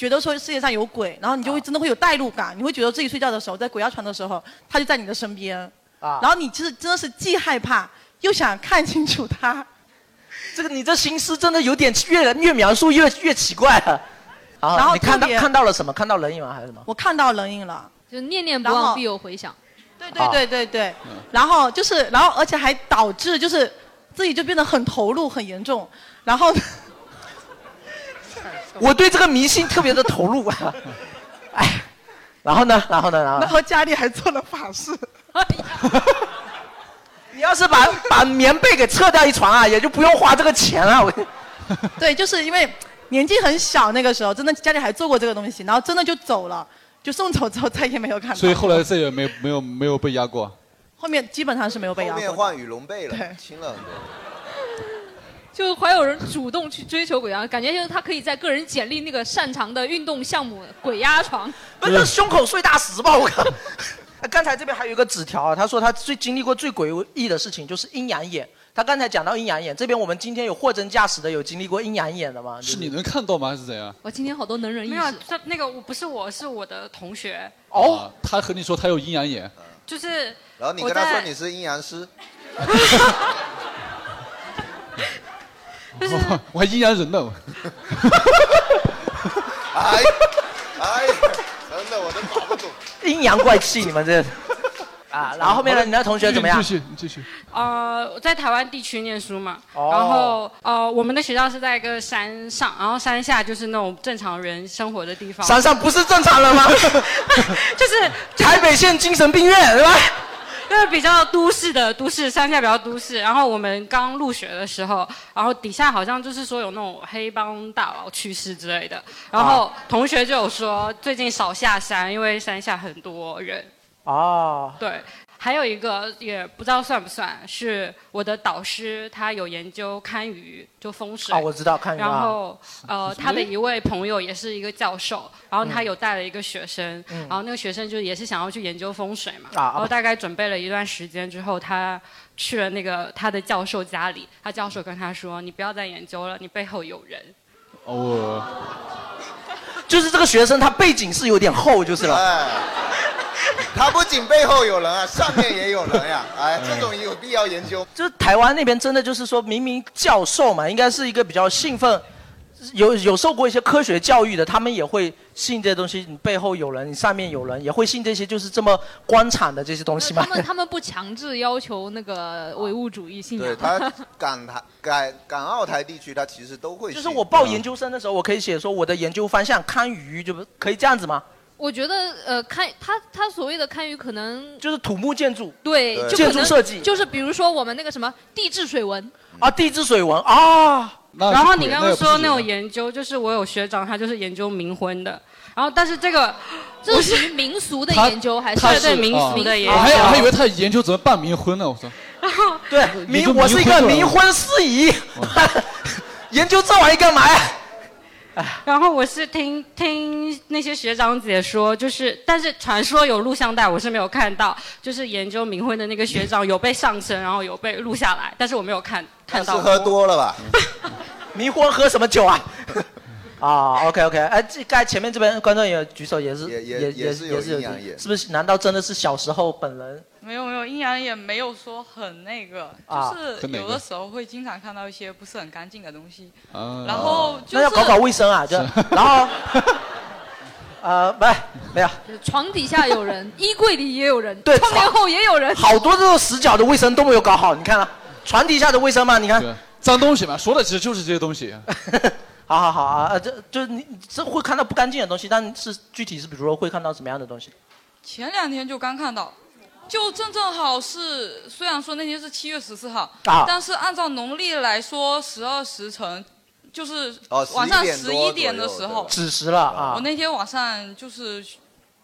觉得说世界上有鬼，然后你就会真的会有代入感，你会觉得自己睡觉的时候，在鬼压床的时候，他就在你的身边，啊然后你其实真的是既害怕又想看清楚他。这个你这心思真的有点越越描述越越奇怪了。啊然后你看到别看到了什么？看到人影吗？还是什么？我看到人影了。就念念不然后忘必有回响。对对对对对，然后就是，然后而且还导致就是自己就变得很投入，很严重，然后我对这个迷信特别的投入啊。[laughs] 哎，然后呢？然后呢？然后呢然？后家里还做了法事。[laughs] 你要是把把棉被给撤掉一床啊，也就不用花这个钱了。我 [laughs] 对，就是因为年纪很小，那个时候真的家里还做过这个东西，然后真的就走了，就送走之后再也没有看到。所以后来再也没有没有没有被压过。后面基本上是没有被压过的。后面换羽绒被了，轻了很多。就还有人主动去追求鬼压，感觉就是他可以在个人简历那个擅长的运动项目鬼压床。不是胸口碎大石吧？我靠！[laughs] 刚才这边还有一个纸条啊，他说他最经历过最诡异的事情就是阴阳眼。他刚才讲到阴阳眼，这边我们今天有货真价实的有经历过阴阳眼的吗？是你能看到吗？还是怎样？我今天好多能人异没有士。，这那个我不是我是我的同学，哦，他和你说他有阴阳眼，就是然后你跟他说你是阴阳师，[laughs] [laughs] 我还阴阳人呢。[laughs] 哎哎，真的我都搞不懂。阴阳怪气，你们这 [laughs] 啊。然后后面呢？你那同学怎么样？继续，你继续。呃，我在台湾地区念书嘛，哦然后呃，我们的学校是在一个山上，然后山下就是那种正常人生活的地方。山上不是正常人吗？就是台北县精神病院对吧？就是比较都市的都市，乡下比较都市。然后我们刚入学的时候，然后底下好像就是说有那种黑帮大佬去世之类的。然后同学就有说最近少下山，因为山下很多人。哦。对，还有一个也不知道算不算，是我的导师，他有研究堪舆，就风水。哦我知道堪舆啊然后呃，他的一位朋友也是一个教授，然后他有带了一个学生，嗯然后那个学生就也是想要去研究风水嘛，啊然后大概准备了一段时间之后，他去了那个他的教授家里，他教授跟他说：“你不要再研究了，你背后有人。”哦，就是这个学生他背景是有点厚，就是了。哎，他不仅背后有人啊，上面也有人呀、哎，这种有必要研究。就是台湾那边真的就是说，明明教授嘛，应该是一个比较兴奋，有有受过一些科学教育的，他们也会信这些东西。你背后有人，你上面有人，也会信这些就是这么官场的这些东西嘛他。们他们不强制要求那个唯物主义信仰。对他港台港港澳台地区，他其实都会。就是我报研究生的时候，我可以写说我的研究方向堪舆，就不可以这样子吗？我觉得呃，堪他他所谓的堪舆可能就是土木建筑，对，就建筑设计就是比如说我们那个什么地质水文，啊，地质水文啊。然后你刚刚说那种研究，就是我有学长，他就是研究冥婚的。然后，但是这个这是属于民俗的研究还是他对对民俗的研究？我还我还以为他研究怎么办冥婚呢，我说。[laughs] 对，冥我是一个冥婚冥婚司仪，[laughs] 研究这玩意干嘛呀？[laughs] 然后我是听听那些学长姐说，就是但是传说有录像带，我是没有看到。就是研究冥婚的那个学长有被上身，然后有被录下来，但是我没有看看到是喝多了吧？[laughs] [laughs] 冥婚喝什么酒啊？啊，OK OK，哎，这刚才前面这边观众也举手，也是也也也也是有也是有阴阳眼。是不是？难道真的是小时候本人？没有没有，阴阳眼没有说很那个，啊。就是有的时候会经常看到一些不是很干净的东西，啊。然后就是那要搞搞卫生啊，就。然后呃，不没有，床底下有人，[laughs] 衣柜里也有人，对窗帘后也有人。好多这种死角的卫生都没有搞好，你看啊，床底下的卫生嘛，你看，脏东西嘛，说的其实就是这些东西。[laughs] 好好好啊，呃，这就是你这会看到不干净的东西，但是具体是比如说会看到什么样的东西？前两天就刚看到，就正正好是，虽然说那天是七月十四号，啊但是按照农历来说，十二时辰就是哦晚上11点多十一点的左右时候，子时了啊我那天晚上就是去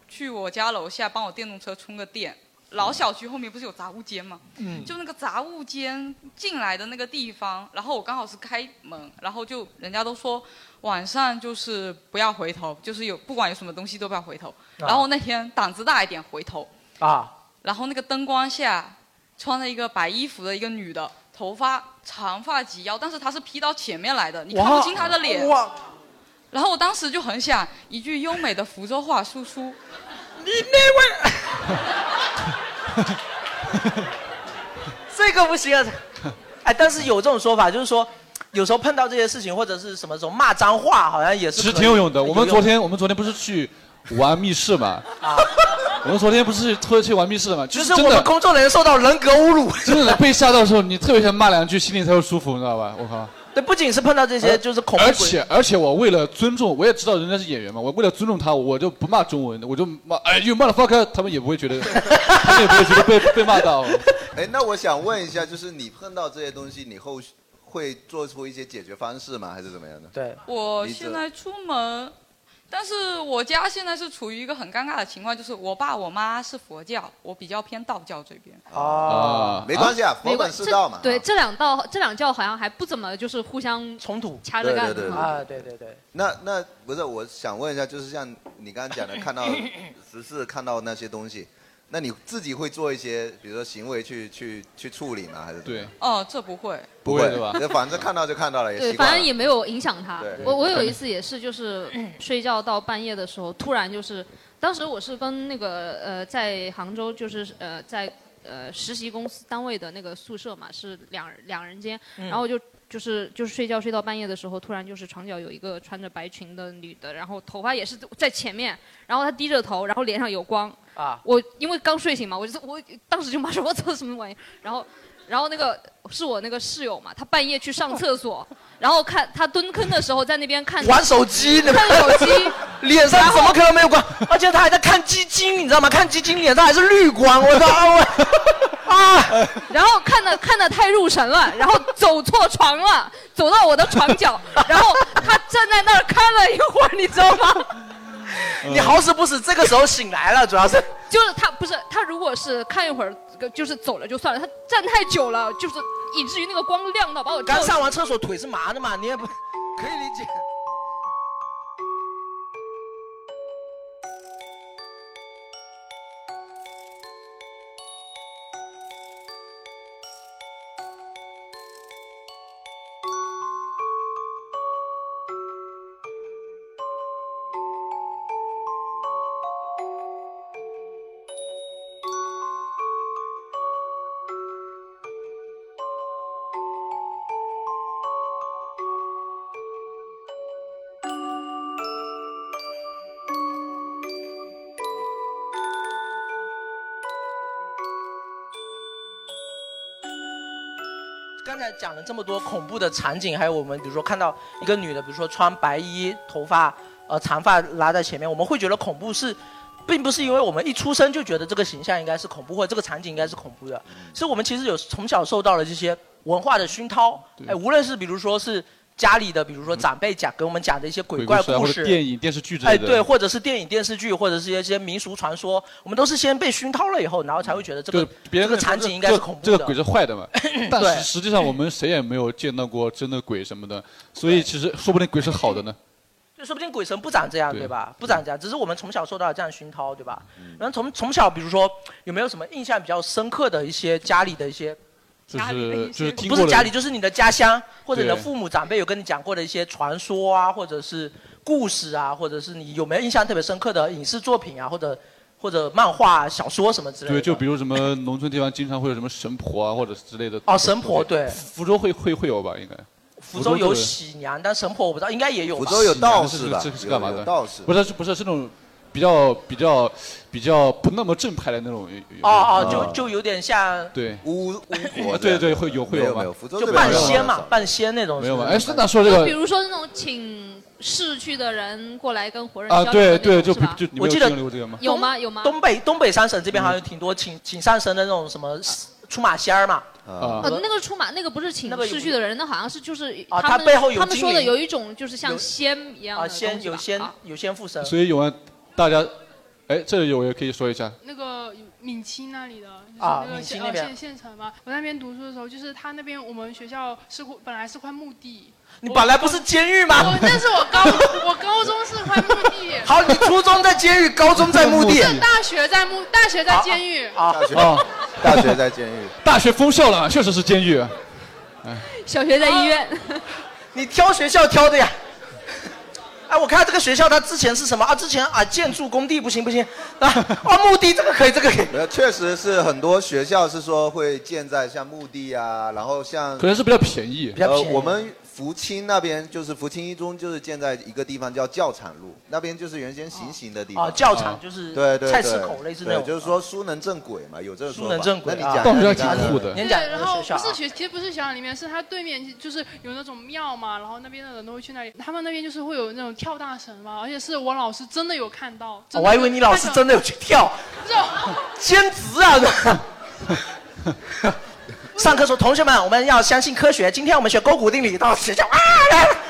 去我家楼下帮我电动车充个电。老小区后面不是有杂物间吗？嗯就那个杂物间进来的那个地方，然后我刚好是开门，然后就人家都说晚上就是不要回头，就是有不管有什么东西都不要回头。啊然后那天胆子大一点回头，啊，然后那个灯光下，穿着一个白衣服的一个女的，头发长发及腰，但是她是披到前面来的，你看不清她的脸。哇！然后我当时就很想一句优美的福州话输出，你那位，这个不行啊！哎，但是有这种说法，就是说，有时候碰到这些事情，或者是什么时候骂脏话，好像也是其实挺有用的。我们昨天我们昨天不是去玩密室嘛？啊，[laughs] 我们昨天不是特去玩密室的嘛？就是我们工作人员受到人格侮辱。真的被吓到的时候，你特别想骂两句，心里才会舒服，你知道吧？我靠！对，不仅是碰到这些，就是恐怖而且而且我为了尊重，我也知道人家是演员嘛，我为了尊重他，我就不骂中文，我就骂哎 you motherfucker，他们也不会觉得，[laughs] 他们也不会觉得被被骂到。哎，那我想问一下，就是你碰到这些东西，你后续会做出一些解决方式吗？还是怎么样的？对，我现在出门，但是我家现在是处于一个很尴尬的情况，就是我爸我妈是佛教，我比较偏道教这边。哦没关系啊，佛本是道嘛。对，这两道这两教好像还不怎么就是互相冲突，掐着干。对对对对啊，对对对。那那不是，我想问一下，就是像你刚刚讲的，看到 [coughs] 十四看到那些东西，那你自己会做一些，比如说行为去去去处理吗？还是对？哦，这不会。不会对吧那反正看到就看到了，也对，习惯。反正也没有影响他对。我我有一次也是，就是睡觉到半夜的时候，突然就是，当时我是跟那个呃在杭州，就是呃在呃实习公司单位的那个宿舍嘛，是两两人间，嗯然后就。就是就是睡觉睡到半夜的时候，突然就是床角有一个穿着白裙的女的，然后头发也是在前面，然后她低着头，然后脸上有光。啊，我因为刚睡醒嘛，我就我当时就骂说我操什么玩意，然后然后那个是我那个室友嘛，他半夜去上厕所，[laughs] 然后看他蹲坑的时候在那边看玩手机，看手机，[laughs] 脸上怎么可能没有光？而且他还在看基金，你知道吗？看基金脸上还是绿光，我操！我 [laughs] 啊！然后看的看的太入神了，然后走错床了，走到我的床角，然后他站在那儿看了一会儿，你知道吗？[laughs] 你好死不死这个时候醒来了，主要是 [laughs] 就是他不是他，如果是看一会儿就是走了就算了，他站太久了，就是以至于那个光亮到把我刚上完厕所腿是麻的嘛，你也不 [laughs] 可以理解。讲了这么多恐怖的场景，还有我们比如说看到一个女的，比如说穿白衣，头发呃长发拉在前面，我们会觉得恐怖是，并不是因为我们一出生就觉得这个形象应该是恐怖，或者这个场景应该是恐怖的，是我们其实有从小受到了这些文化的熏陶，哎，无论是比如说是家里的，比如说长辈讲给我们讲的一些鬼怪故事电影电视剧之类哎，的对，或者是电影电视剧，或者是一些民俗传说，我们都是先被熏陶了以后，然后才会觉得这个别人这个场景应该是恐怖的。这个鬼是坏的嘛？[laughs] 但对是实际上我们谁也没有见到过真的鬼什么的，所以其实说不定鬼是好的呢。就说不定鬼神不长这样，对对吧？不长这样，只是我们从小受到了这样熏陶，对吧？然后从从小，比如说有没有什么印象比较深刻的一些家里的一些，就是就是听过的不是家里，就是你的家乡或者你的对父母长辈有跟你讲过的一些传说啊，或者是故事啊，或者是你有没有印象特别深刻的影视作品啊，或者或者漫画、小说什么之类的？对，就比如什么农村地方经常会有什么神婆啊，或者之类的。哦神婆对福州会会会有吧？应该。福州有喜娘，但神婆我不知道，应该也有吧。福州有道士吧这是这是干嘛的？道士不是不是是那种比较比较比较不那么正派的那种。哦哦，就就有点像对巫巫婆对对会有会有吗？就半仙嘛，半仙那种。没有吗？哎，是那说这个比如说那种请逝去的人过来跟活人啊，交流的对对，就就我记得有吗？有吗？有吗？东北东北三省这边好像有挺多请请上神的那种什么出马仙儿嘛。啊呃，那个出马那个不是请那个逝去的人，那好像是就是啊他们他背后有他们说的有一种就是像仙一样啊，的仙有仙啊有仙附身。所以有完大家，哎，这里有也可以说一下。那个闽清那里的，就是啊那个县呃闽清那边县县城嘛。我那边读书的时候，就是他那边我们学校是块本来是块墓地。你本来不是监狱吗？我但是我高 [laughs] 我高中是块墓地。好，你初中在监狱，高中在墓地。是大学在墓，大学在监狱。大学哦大学在监狱。大学封校了，确实是监狱。小学在医院。[laughs] 你挑学校挑的呀？哎，我看这个学校它之前是什么啊？之前啊建筑工地不行不行啊啊墓地这个可以这个可以。呃，确实是很多学校是说会建在像墓地啊，然后像可能是比较便宜比较便宜呃，我们福清那边就是福清一中，就是建在一个地方叫教场路，那边就是原先行刑的地方。哦教场就是对对对菜市口类似那种对就是说书能正轨嘛，有这个说法。疏能正轨啊那你讲倒是讲挺酷的你您讲对，然后学校啊不是学，其实不是学校里面，是它对面就是有那种庙嘛，然后那边的人都会去那里，他们那边就是会有那种跳大神嘛，而且是我老师真的有看到。[laughs] 我还以为你老师真的有去跳，不是 [laughs] 兼职啊！[laughs] 上课说，同学们，我们要相信科学。今天我们学勾股定理，到学校啊，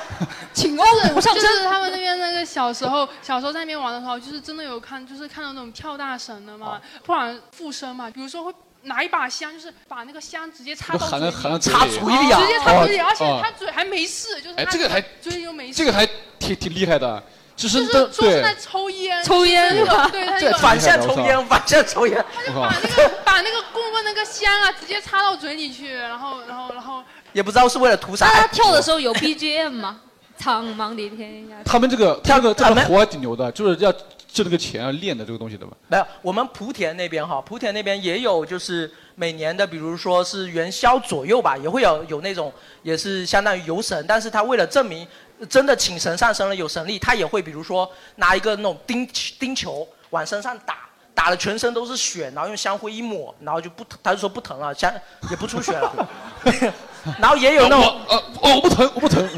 [laughs] 请欧武上就是他们那边那个小时候，[laughs] 小时候在那边玩的时候，就是真的有看，就是看到那种跳大神的嘛，不然附身嘛，比如说会。拿一把香，就是把那个香直接插到含到嘴里，嘴里插嘴里啊直接插嘴里，哦而且哦他嘴还没事，就是他哎这个还嘴里又没事。这个还挺挺厉害的，就是就是在。抽烟，抽烟就是吧对，他这那个反向抽烟，反向抽烟。他就，把那个把那个供奉那个香啊，直接插到嘴里去，然后然后然后也不知道是为了图啥。那他跳的时候有 BGM 吗？苍茫的天涯。他们这个他这个这他们个活还挺牛的，就是要挣这个钱要练的这个东西的嘛。没有，我们莆田那边哈，莆田那边也有，就是每年的，比如说是元宵左右吧，也会有有那种，也是相当于游神，但是他为了证明真的请神上身了有神力，他也会比如说拿一个那种钉钉球往身上打。打的全身都是血，然后用香灰一抹，然后就不疼，他就说不疼了，香也不出血了。[laughs] 然后也有那种呃哦我不疼我不疼，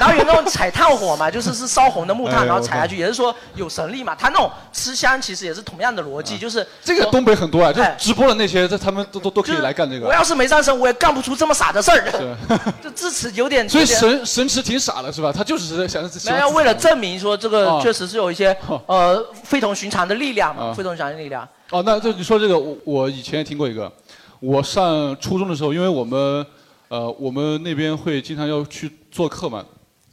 然后有那种踩炭火嘛，[laughs] 就是是烧红的木炭，哎然后踩下去，也是说有神力嘛。他那种吃香其实也是同样的逻辑，就是这个东北很多啊，就哎直播的那些，这他们都都都可以来干这个。我要是没上身，我也干不出这么傻的事儿。是，[laughs] 就至此有点。所以神神池挺傻的是吧？他就是想没有要为了证明说这个哦确实是有一些呃非同寻常的力量嘛，啊非同寻常的力量。哦，那就你说这个，我我以前也听过一个，我上初中的时候，因为我们呃我们那边会经常要去做客嘛，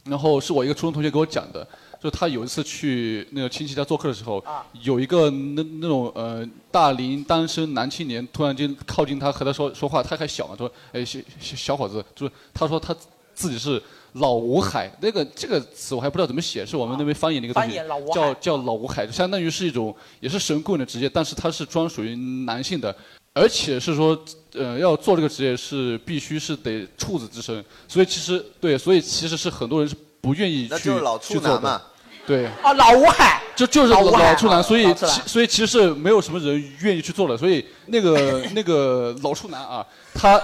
然后是我一个初中同学给我讲的，就他有一次去那个亲戚家做客的时候，有一个那那种呃大龄单身男青年突然间靠近他和他说说话，他还小嘛，说哎小小小伙子，就是他说他自己是。老吴海那个这个词我还不知道怎么写，是我们那边方言的一个东西叫叫老吴海，就相当于是一种也是神棍的职业，但是它是专属于男性的，而且是说呃要做这个职业是必须是得处子之身，所以其实对，所以其实是很多人是不愿意去那就是老处去做的男嘛。对，哦，老吴海就就是老老吴海处男，所以老处男其所以其实是没有什么人愿意去做的，所以那个 [laughs] 那个老处男啊，他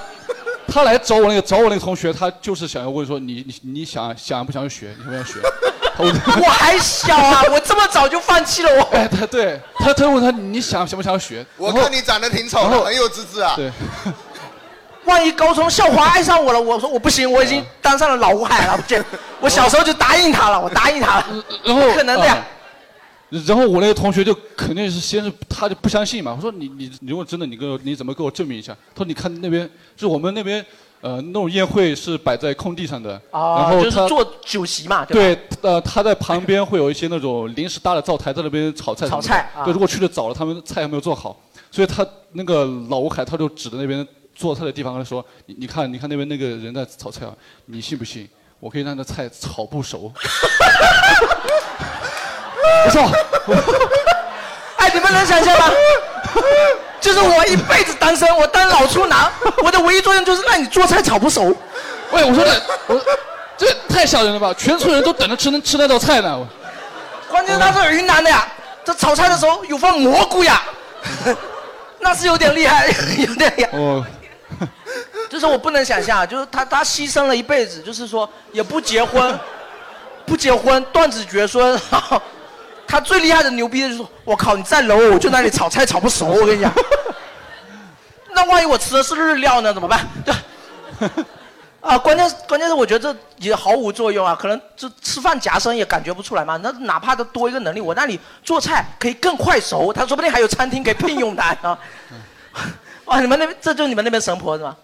他来找我那个找我那个同学，他就是想要问说你你你想想不想要学，你想不想学？[laughs] 我还小啊，我这么早就放弃了我。[laughs] 哎，他对他他问他你想想不想学？[laughs] 我看你长得挺丑很有资质啊。对，万一高中校花爱上我了，我说我不行，我已经当上了老吴海了，我我小时候就答应他了，我答应他了，然后不可能的呀。啊然后我那个同学就肯定是先是他就不相信嘛，我说你你你如果真的你跟我你怎么给我证明一下？他说你看那边就是我们那边呃那种宴会是摆在空地上的，然啊，后他就是做酒席嘛，吧？对，呃，他在旁边会有一些那种临时搭的灶台，在那边炒菜什么的。炒菜啊对，如果去的早了，他们菜还没有做好，所以他那个老吴海他就指着那边做菜的地方，他说：“你你看，你看那边那个人在炒菜啊，你信不信？我可以让那菜炒不熟。[laughs] 不错，哎，你们能想象吗？就是我一辈子单身，我当老处男，[laughs] 我的唯一作用就是让你做菜炒不熟。喂，我说这，我这太吓人了吧？全村人都等着吃那吃那道菜呢。我关键他是云南的呀，这炒菜的时候有放蘑菇呀，[laughs] 那是有点厉害，[laughs] 有点厉害。哦，就是我不能想象，就是他他牺牲了一辈子，就是说也不结婚，不结婚断子绝孙。然后他最厉害的牛逼的就是说，我靠，你在楼我就那里炒菜炒不熟，[laughs] 我跟你讲。那万一我吃的是日料呢？怎么办？对。[laughs] 啊，关键关键是我觉得这也毫无作用啊，可能这吃饭夹生也感觉不出来嘛。那哪怕他多一个能力，我那里做菜可以更快熟，他说不定还有餐厅可以聘用他啊。[laughs] 哇，你们那边这就是你们那边神婆是吗？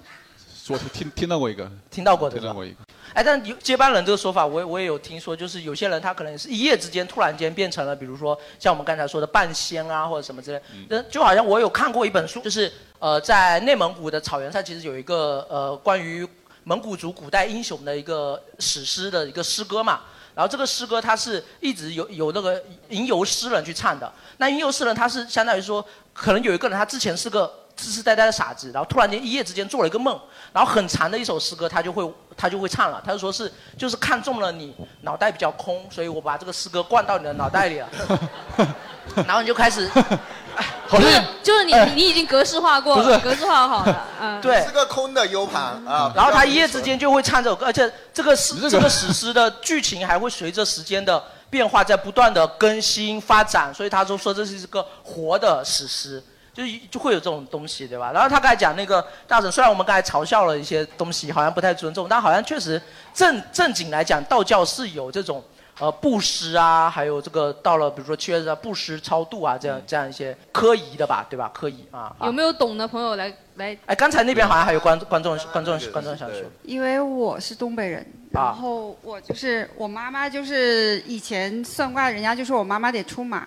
我听听到过一个，听到过的听到过一个。哎，但有接班人这个说法，我也我也有听说，就是有些人他可能是一夜之间突然间变成了，比如说像我们刚才说的半仙啊，或者什么之类。嗯。就好像我有看过一本书，就是呃，在内蒙古的草原上，其实有一个呃关于蒙古族古代英雄的一个史诗的一个诗歌嘛。然后这个诗歌它是一直有有那个吟游诗人去唱的。那吟游诗人他是相当于说，可能有一个人他之前是个痴痴呆呆的傻子，然后突然间一夜之间做了一个梦，然后很长的一首诗歌他就会他就会唱了，他就说是就是看中了你脑袋比较空，所以我把这个诗歌灌到你的脑袋里了，[laughs] 然后你就开始 [laughs] [laughs] 好像就是你你已经格式化过了，格式化好了，嗯，对是个空的 U 盘啊。然后他一夜之间就会唱这首歌，而且这个史这个史诗的剧情还会随着时间的变化在不断的更新发展，所以他就说这是一个活的史诗。就是就会有这种东西，对吧？然后他刚才讲那个大神，虽然我们刚才嘲笑了一些东西，好像不太尊重，但好像确实正正经来讲，道教是有这种呃布施啊，还有这个到了比如说七月啊布施超度啊，这样这样一些科仪的吧，对吧？科仪啊。有没有懂的朋友来来？哎，刚才那边好像还有观观众观众观众想说。因为我是东北人，然后我就是我妈妈就是以前算卦，人家就说我妈妈得出马。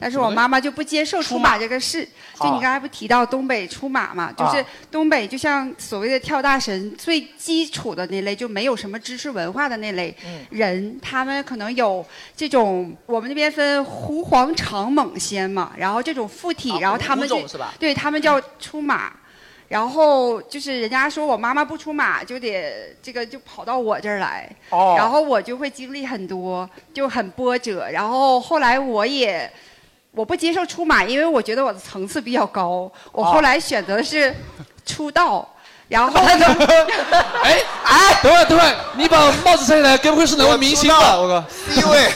但是我妈妈就不接受出马这个事，就你刚才不提到东北出马嘛？就是东北就像所谓的跳大神最基础的那类，就没有什么知识文化的那类人，他们可能有这种我们那边分狐黄长猛仙嘛，然后这种附体，然后他们就对他们叫出马，然后就是人家说我妈妈不出马就得这个就跑到我这儿来，然后我就会经历很多，就很波折，然后后来我也。我不接受出马，因为我觉得我的层次比较高。我后来选择的是出道，[laughs] 然后呢。哎哎，等会等会，你把帽子摘下来，该不会是哪位明星吧？我靠，C 位。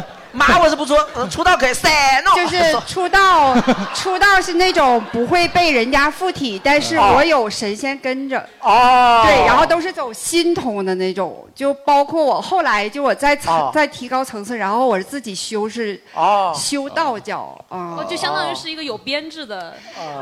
[laughs] 马 [laughs] 我是不出，出道可以三闹。就是出道，[laughs] 出道是那种不会被人家附体，但是我有神仙跟着。哦。对，然后都是走心通的那种，就包括我后来就我在层在提高层次，然后我是自己修是修道教啊，就相当于是一个有编制的。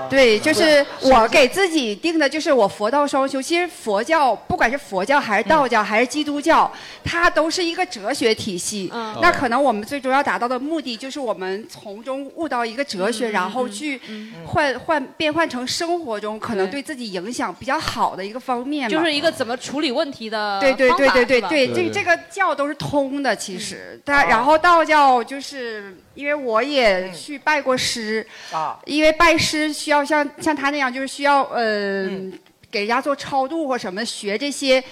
对，就是我给自己定的就是我佛道双修。其实佛教不管是佛教还是道教还是基督教，它都是一个哲学体系。嗯。那可能我们最。最终要达到的目的就是我们从中悟到一个哲学，然后去换换变换成生活中可能对。自己影响比较好的一个方面就是一个怎么处理问题的对对对对对对，这这个教都是通的，其实。但然后道教就是因为我也去拜过师啊，因为拜师需要像像他那样，就是需要呃。给人家做超度或什么，学这些，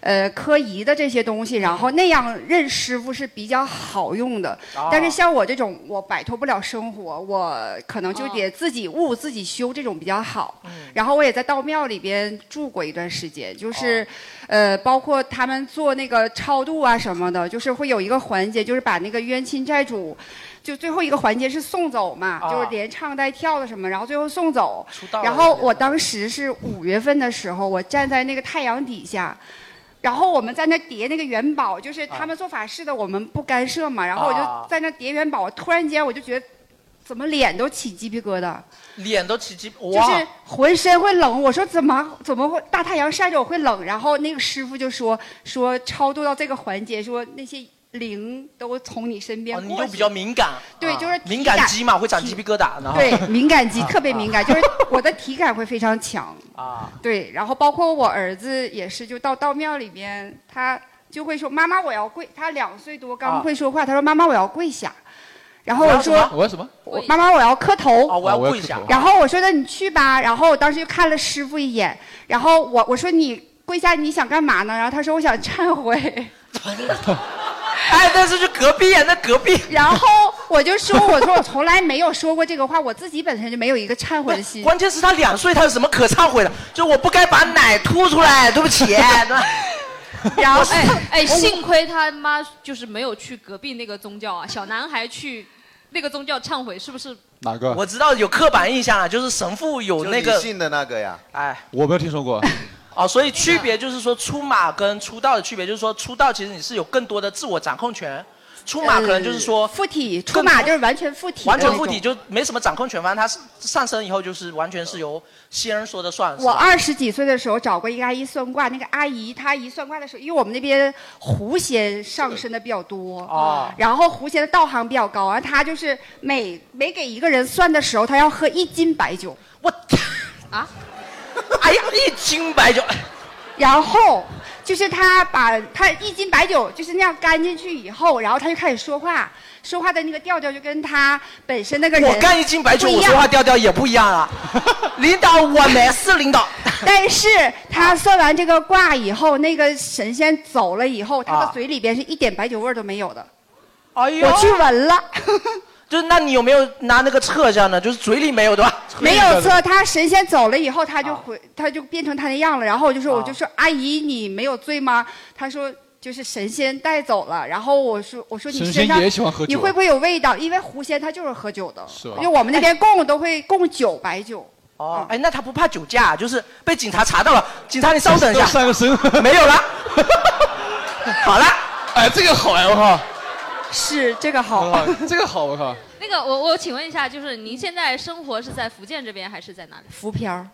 呃，科仪的这些东西，然后那样认师傅是比较好用的。但是像我这种，我摆脱不了生活，我可能就得自己悟、自己修这种比较好。然后我也在道庙里边住过一段时间，就是，呃，包括他们做那个超度啊什么的，就是会有一个环节，就是把那个冤亲债主。就最后一个环节是送走嘛，就是连唱带跳的什么，然后最后送走。然后我当时是五月份的时候，我站在那个太阳底下，然后我们在那叠那个元宝，就是他们做法事的，我们不干涉嘛。然后我就在那叠元宝，突然间我就觉得，怎么脸都起鸡皮疙瘩？脸都起鸡，就是浑身会冷。我说怎么怎么会大太阳晒着我会冷？然后那个师傅就说说超度到这个环节，说那些。灵都从你身边过，你就比较敏感，对，就是敏感肌嘛，会长鸡皮疙瘩，然后。对敏感肌特别敏感，[laughs] 就是我的体感会非常强。[laughs] 啊，对，然后包括我儿子也是，就到道庙里边，他就会说妈妈我要跪，他两岁多啊。刚会说话，他说妈妈我要跪下，然后我说我要什么？我妈妈我要磕头，哦我要跪下。然后我说那你去吧，然后我当时就看了师傅一眼，然后我我说你跪下你想干嘛呢？然后他说我想忏悔。[laughs] [laughs] 哎，但是就隔壁啊，那隔壁。[laughs] 然后我就说，我说我从来没有说过这个话，我自己本身就没有一个忏悔的心。[laughs] 关键是他两岁，他有什么可忏悔的？就我不该把奶吐出来，对不起。然后哎哎，幸亏他妈就是没有去隔壁那个宗教啊，小男孩去那个宗教忏悔，是不是？哪个？我知道有刻板印象啊，就是神父有那个就你信的那个呀。哎，我没有听说过。哦，所以区别就是说出马跟出道的区别，就是说出道其实你是有更多的自我掌控权，出马可能就是说附体，出马就是完全附体完，全附体就没什么掌控权，反正他是上身以后就是完全是由仙人说的算。我二十几岁的时候找过一个阿姨算卦，那个阿姨她一算卦的时候，因为我们那边狐仙上身的比较多，哦。然后狐仙的道行比较高，然后她就是每每给一个人算的时候，她要喝一斤白酒。我啊，哎呀，一斤白酒。然后就是他把他一斤白酒就是那样干进去以后，然后他就开始说话，说话的那个调调就跟他本身那个人我干一斤白酒，我说话调调也不一样啊。[laughs] 领导，我没事领导。但是他算完这个卦以后，那个神仙走了以后，他的啊嘴里边是一点白酒味都没有的。哎呦，我去闻了，就是那你有没有拿那个测一下呢？就是嘴里没有对吧？没有测。他神仙走了以后，他就回，他就变成他那样了。然后我就说，我就说，阿姨，你没有醉吗？他说。就是神仙带走了，然后我说我说你神身上仙也喜欢喝酒你会不会有味道？因为狐仙他就是喝酒的，是吧因为我们那边供都会供酒白酒。哦，哎，那他不怕酒驾，就是被警察查到了。警察，你稍等一下。上个身没有了。[laughs] 好了。哎，这个好呀，我靠。是 [laughs] 这个好，这个好，我靠。那个，我我请问一下，就是您现在生活是在福建这边还是在哪里？浮漂。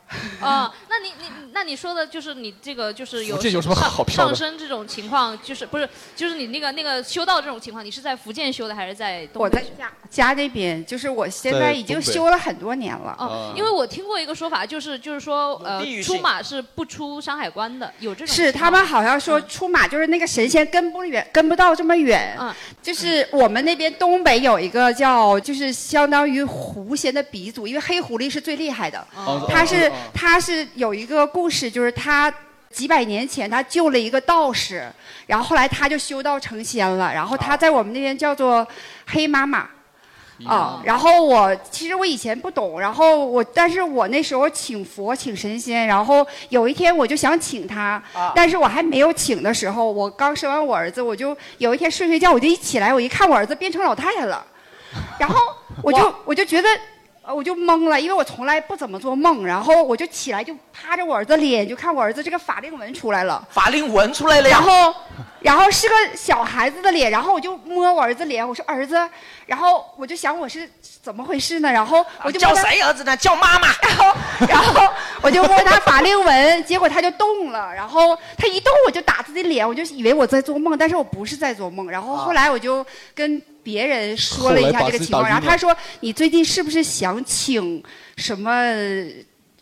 哦，那你你那你说的就是你这个就是有福建有什么好漂的上升这种情况，就是不是就是你那个那个修道这种情况，你是在福建修的还是在东北？我在家家那边，就是我现在已经修了很多年了。哦，因为我听过一个说法，就是就是说呃地域，性出马是不出山海关的，有这种情况是他们好像说出马就是那个神仙跟不远，跟不到这么远。嗯，就是我们那边东北有一个叫，就是相当于狐仙的鼻祖，因为黑狐狸是最厉害的。哦他是哦哦他是有一个故事，就是他。几百年前，他救了一个道士，然后后来他就修道成仙了。然后他在我们那边叫做黑妈妈。啊，然后我其实我以前不懂，然后我但是我那时候请佛请神仙，然后有一天我就想请他，但是我还没有请的时候，我刚生完我儿子，我就有一天睡睡觉，我就一起来，我一看我儿子变成老太太了，[laughs] 然后我就我就觉得。呃我就懵了，因为我从来不怎么做梦，然后我就起来就趴着我儿子脸，就看我儿子这个法令纹出来了。法令纹出来了呀。然后，然后是个小孩子的脸，然后我就摸我儿子脸，我说儿子，然后我就想我是怎么回事呢？然后我就摸叫谁儿子呢？叫妈妈。然后，然后我就摸他法令纹，结果他就动了，然后他一动我就打自己脸，我就以为我在做梦，但是我不是在做梦。然后后来我就跟别人说了一下这个情况，然后他说你最近是不是想请什么？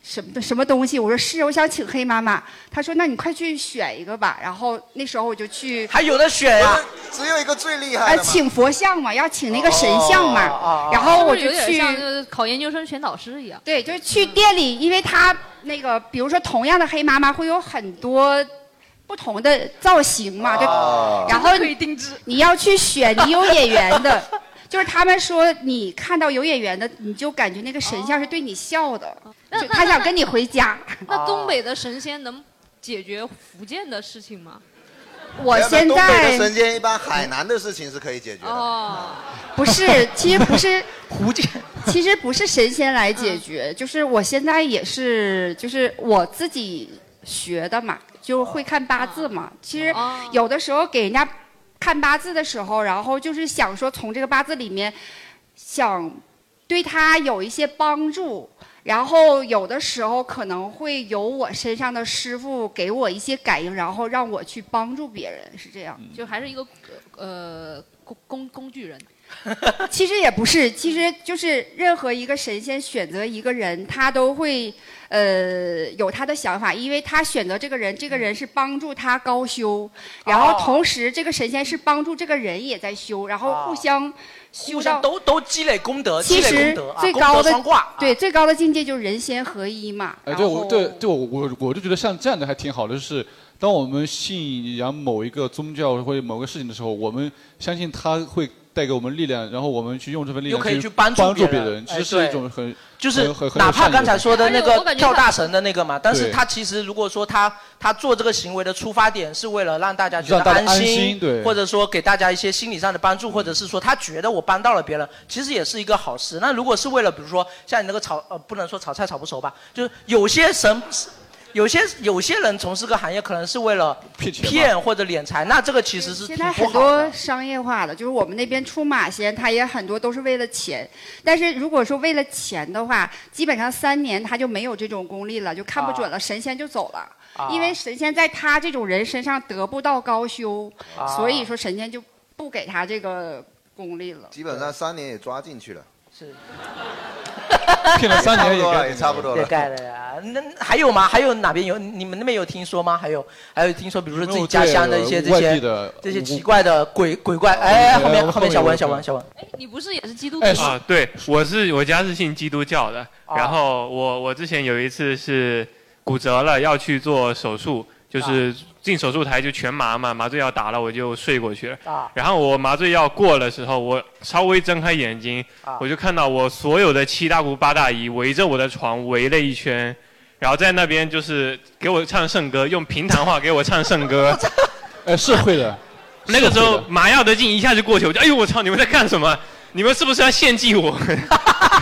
什么什么东西？我说是，我想请黑妈妈。他说：“那你快去选一个吧。”然后那时候我就去，还有的选呀、只有一个最厉害呃，的嘛。请佛像嘛，要请那个神像嘛。哦然后我就去不是像考研究生选导师一样。对，就是去店里，因为他那个，比如说同样的黑妈妈会有很多不同的造型嘛，对哦然后可以定制。你要去选你有眼缘的，[laughs] 就是他们说你看到有眼缘的，你就感觉那个神像是对你笑的，那就他想跟你回家。那东北的神仙能解决福建的事情吗？我现东北的在神仙一般海南的事情是可以解决的。哦，不是，其实不是 [laughs] 福建，其实不是神仙来解决，[laughs] 就是我现在也是，就是我自己学的嘛，就会看八字嘛。其实有的时候给人家看八字的时候，然后就是想说从这个八字里面想对他有一些帮助。然后有的时候可能会有我身上的师傅给我一些感应，然后让我去帮助别人，是这样。就还是一个呃工工工具人。[laughs] 其实也不是，其实就是任何一个神仙选择一个人，他都会呃有他的想法，因为他选择这个人，这个人是帮助他高修，然后同时这个神仙是帮助这个人也在修，然后互相修互相到。都都积累功德，积累其实功德啊功德最高的双挂。对最高的境界就是人仙合一嘛。哎，对我对对我我我就觉得像这样的还挺好的，就是当我们信仰某一个宗教或者某个事情的时候，我们相信他会带给我们力量，然后我们去用这份力量又可以去去帮助帮助别别人其实是一种很就是很很很哪怕刚才说的那个跳大神的那个嘛，但是他其实如果说他他做这个行为的出发点是为了让大家觉得安心，心对或者说给大家一些心理上的帮助，或者是说他觉得我帮到了别人，其实也是一个好事。那如果是为了比如说像你那个炒呃不能说炒菜炒不熟吧，就是有些神。有些有些人从事这个行业可能是为了骗或者敛财，那这个其实是现在很挺不好的。多商业化的，就是我们那边出马仙，他也很多都是为了钱。但是如果说为了钱的话，基本上三年他就没有这种功力了，就看不准了，神仙就走了。啊因为神仙在他这种人身上得不到高修，啊所以说神仙就不给他这个功力了。基本上三年也抓进去了。是。[laughs] 骗了三年也差不多了，该也差不多了。也盖了呀。那还有吗？还有哪边有？你们那边有听说吗？还有还有听说，比如说自己家乡的一些这些这些奇怪的鬼鬼怪。哎，后面后面小文小文小文，你不是也是基督徒吗？啊，对，我是我家是信基督教的，啊然后我我之前有一次是骨折了，要去做手术，就是进手术台就全麻嘛，麻醉药打了我就睡过去了。啊然后我麻醉药过的时候，我稍微睁开眼睛，啊我就看到我所有的七大姑八大姨围着我的床围了一圈，然后在那边就是给我唱圣歌，用平潭话给我唱圣歌。[laughs] 呃，是会的。[laughs] 那个时候麻药的劲一下就过去，我就哎呦我操，你们在干什么？你们是不是要献祭我？[laughs]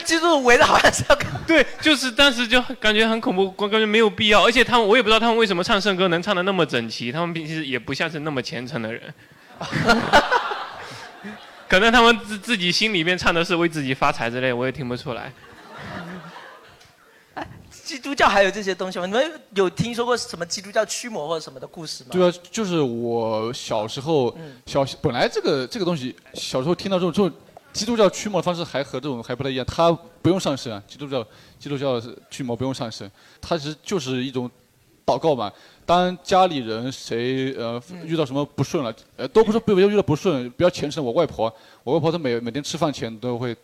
基督徒围着好像是要干。[laughs] 对，就是当时就感觉很恐怖，我感觉没有必要，而且他们我也不知道他们为什么唱圣歌能唱的那么整齐，他们平时也不像是那么虔诚的人。[laughs] 可能他们自自己心里面唱的是为自己发财之类，我也听不出来。[laughs] 基督教还有这些东西吗？你们有听说过什么基督教驱魔或者什么的故事吗？对啊，就是我小时候嗯小本来这个这个东西，小时候听到这种这种基督教驱魔的方式还和这种还不太一样，它不用上身啊，基督教基督教驱魔不用上身，它其实就是一种祷告嘛。当家里人谁呃遇到什么不顺了，呃都不是不要遇到不顺，比较虔诚。我外婆，我外婆她每每天吃饭前都会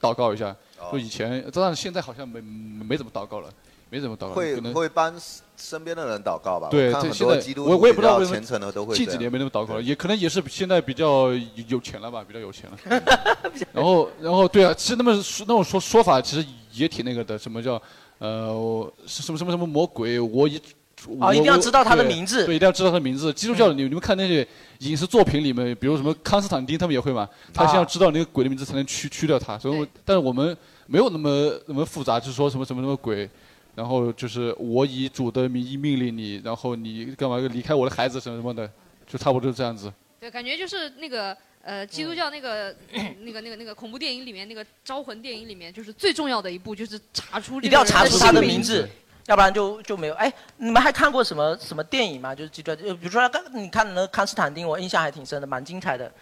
祷告一下。就以前，但是现在好像没没怎么祷告了，没怎么祷告。会可能会帮身边的人祷告吧？对，我看很这现在多基督我我也不知道为什么虔诚的都会近几年没那么祷告了，也可能也是现在比较有有钱了吧，比较有钱了。[laughs] 然后然后对啊，其实那么说那种说说法其实也挺那个的，什么叫呃什么什么什么魔鬼，我一。啊哦一定要知道他的名字对，一定要知道他的名字。基督教，你你们看那些影视作品里面，比如什么康斯坦丁，他们也会嘛，他先要知道那个鬼的名字才能驱驱掉他。所以我，但是我们没有那么那么复杂，就是说什么什么什么鬼，然后就是我以主的名义命令你，然后你干嘛离开我的孩子什么什么的，就差不多就这样子。对，感觉就是那个呃，基督教那个、那个那个那个恐怖电影里面那个招魂电影里面，就是最重要的一步就是查出一定要查出他的姓名字，要不然就就没有。哎，你们还看过什么什么电影吗？就是基督教，就比如说刚你看的那个康斯坦丁，我印象还挺深的，蛮精彩的。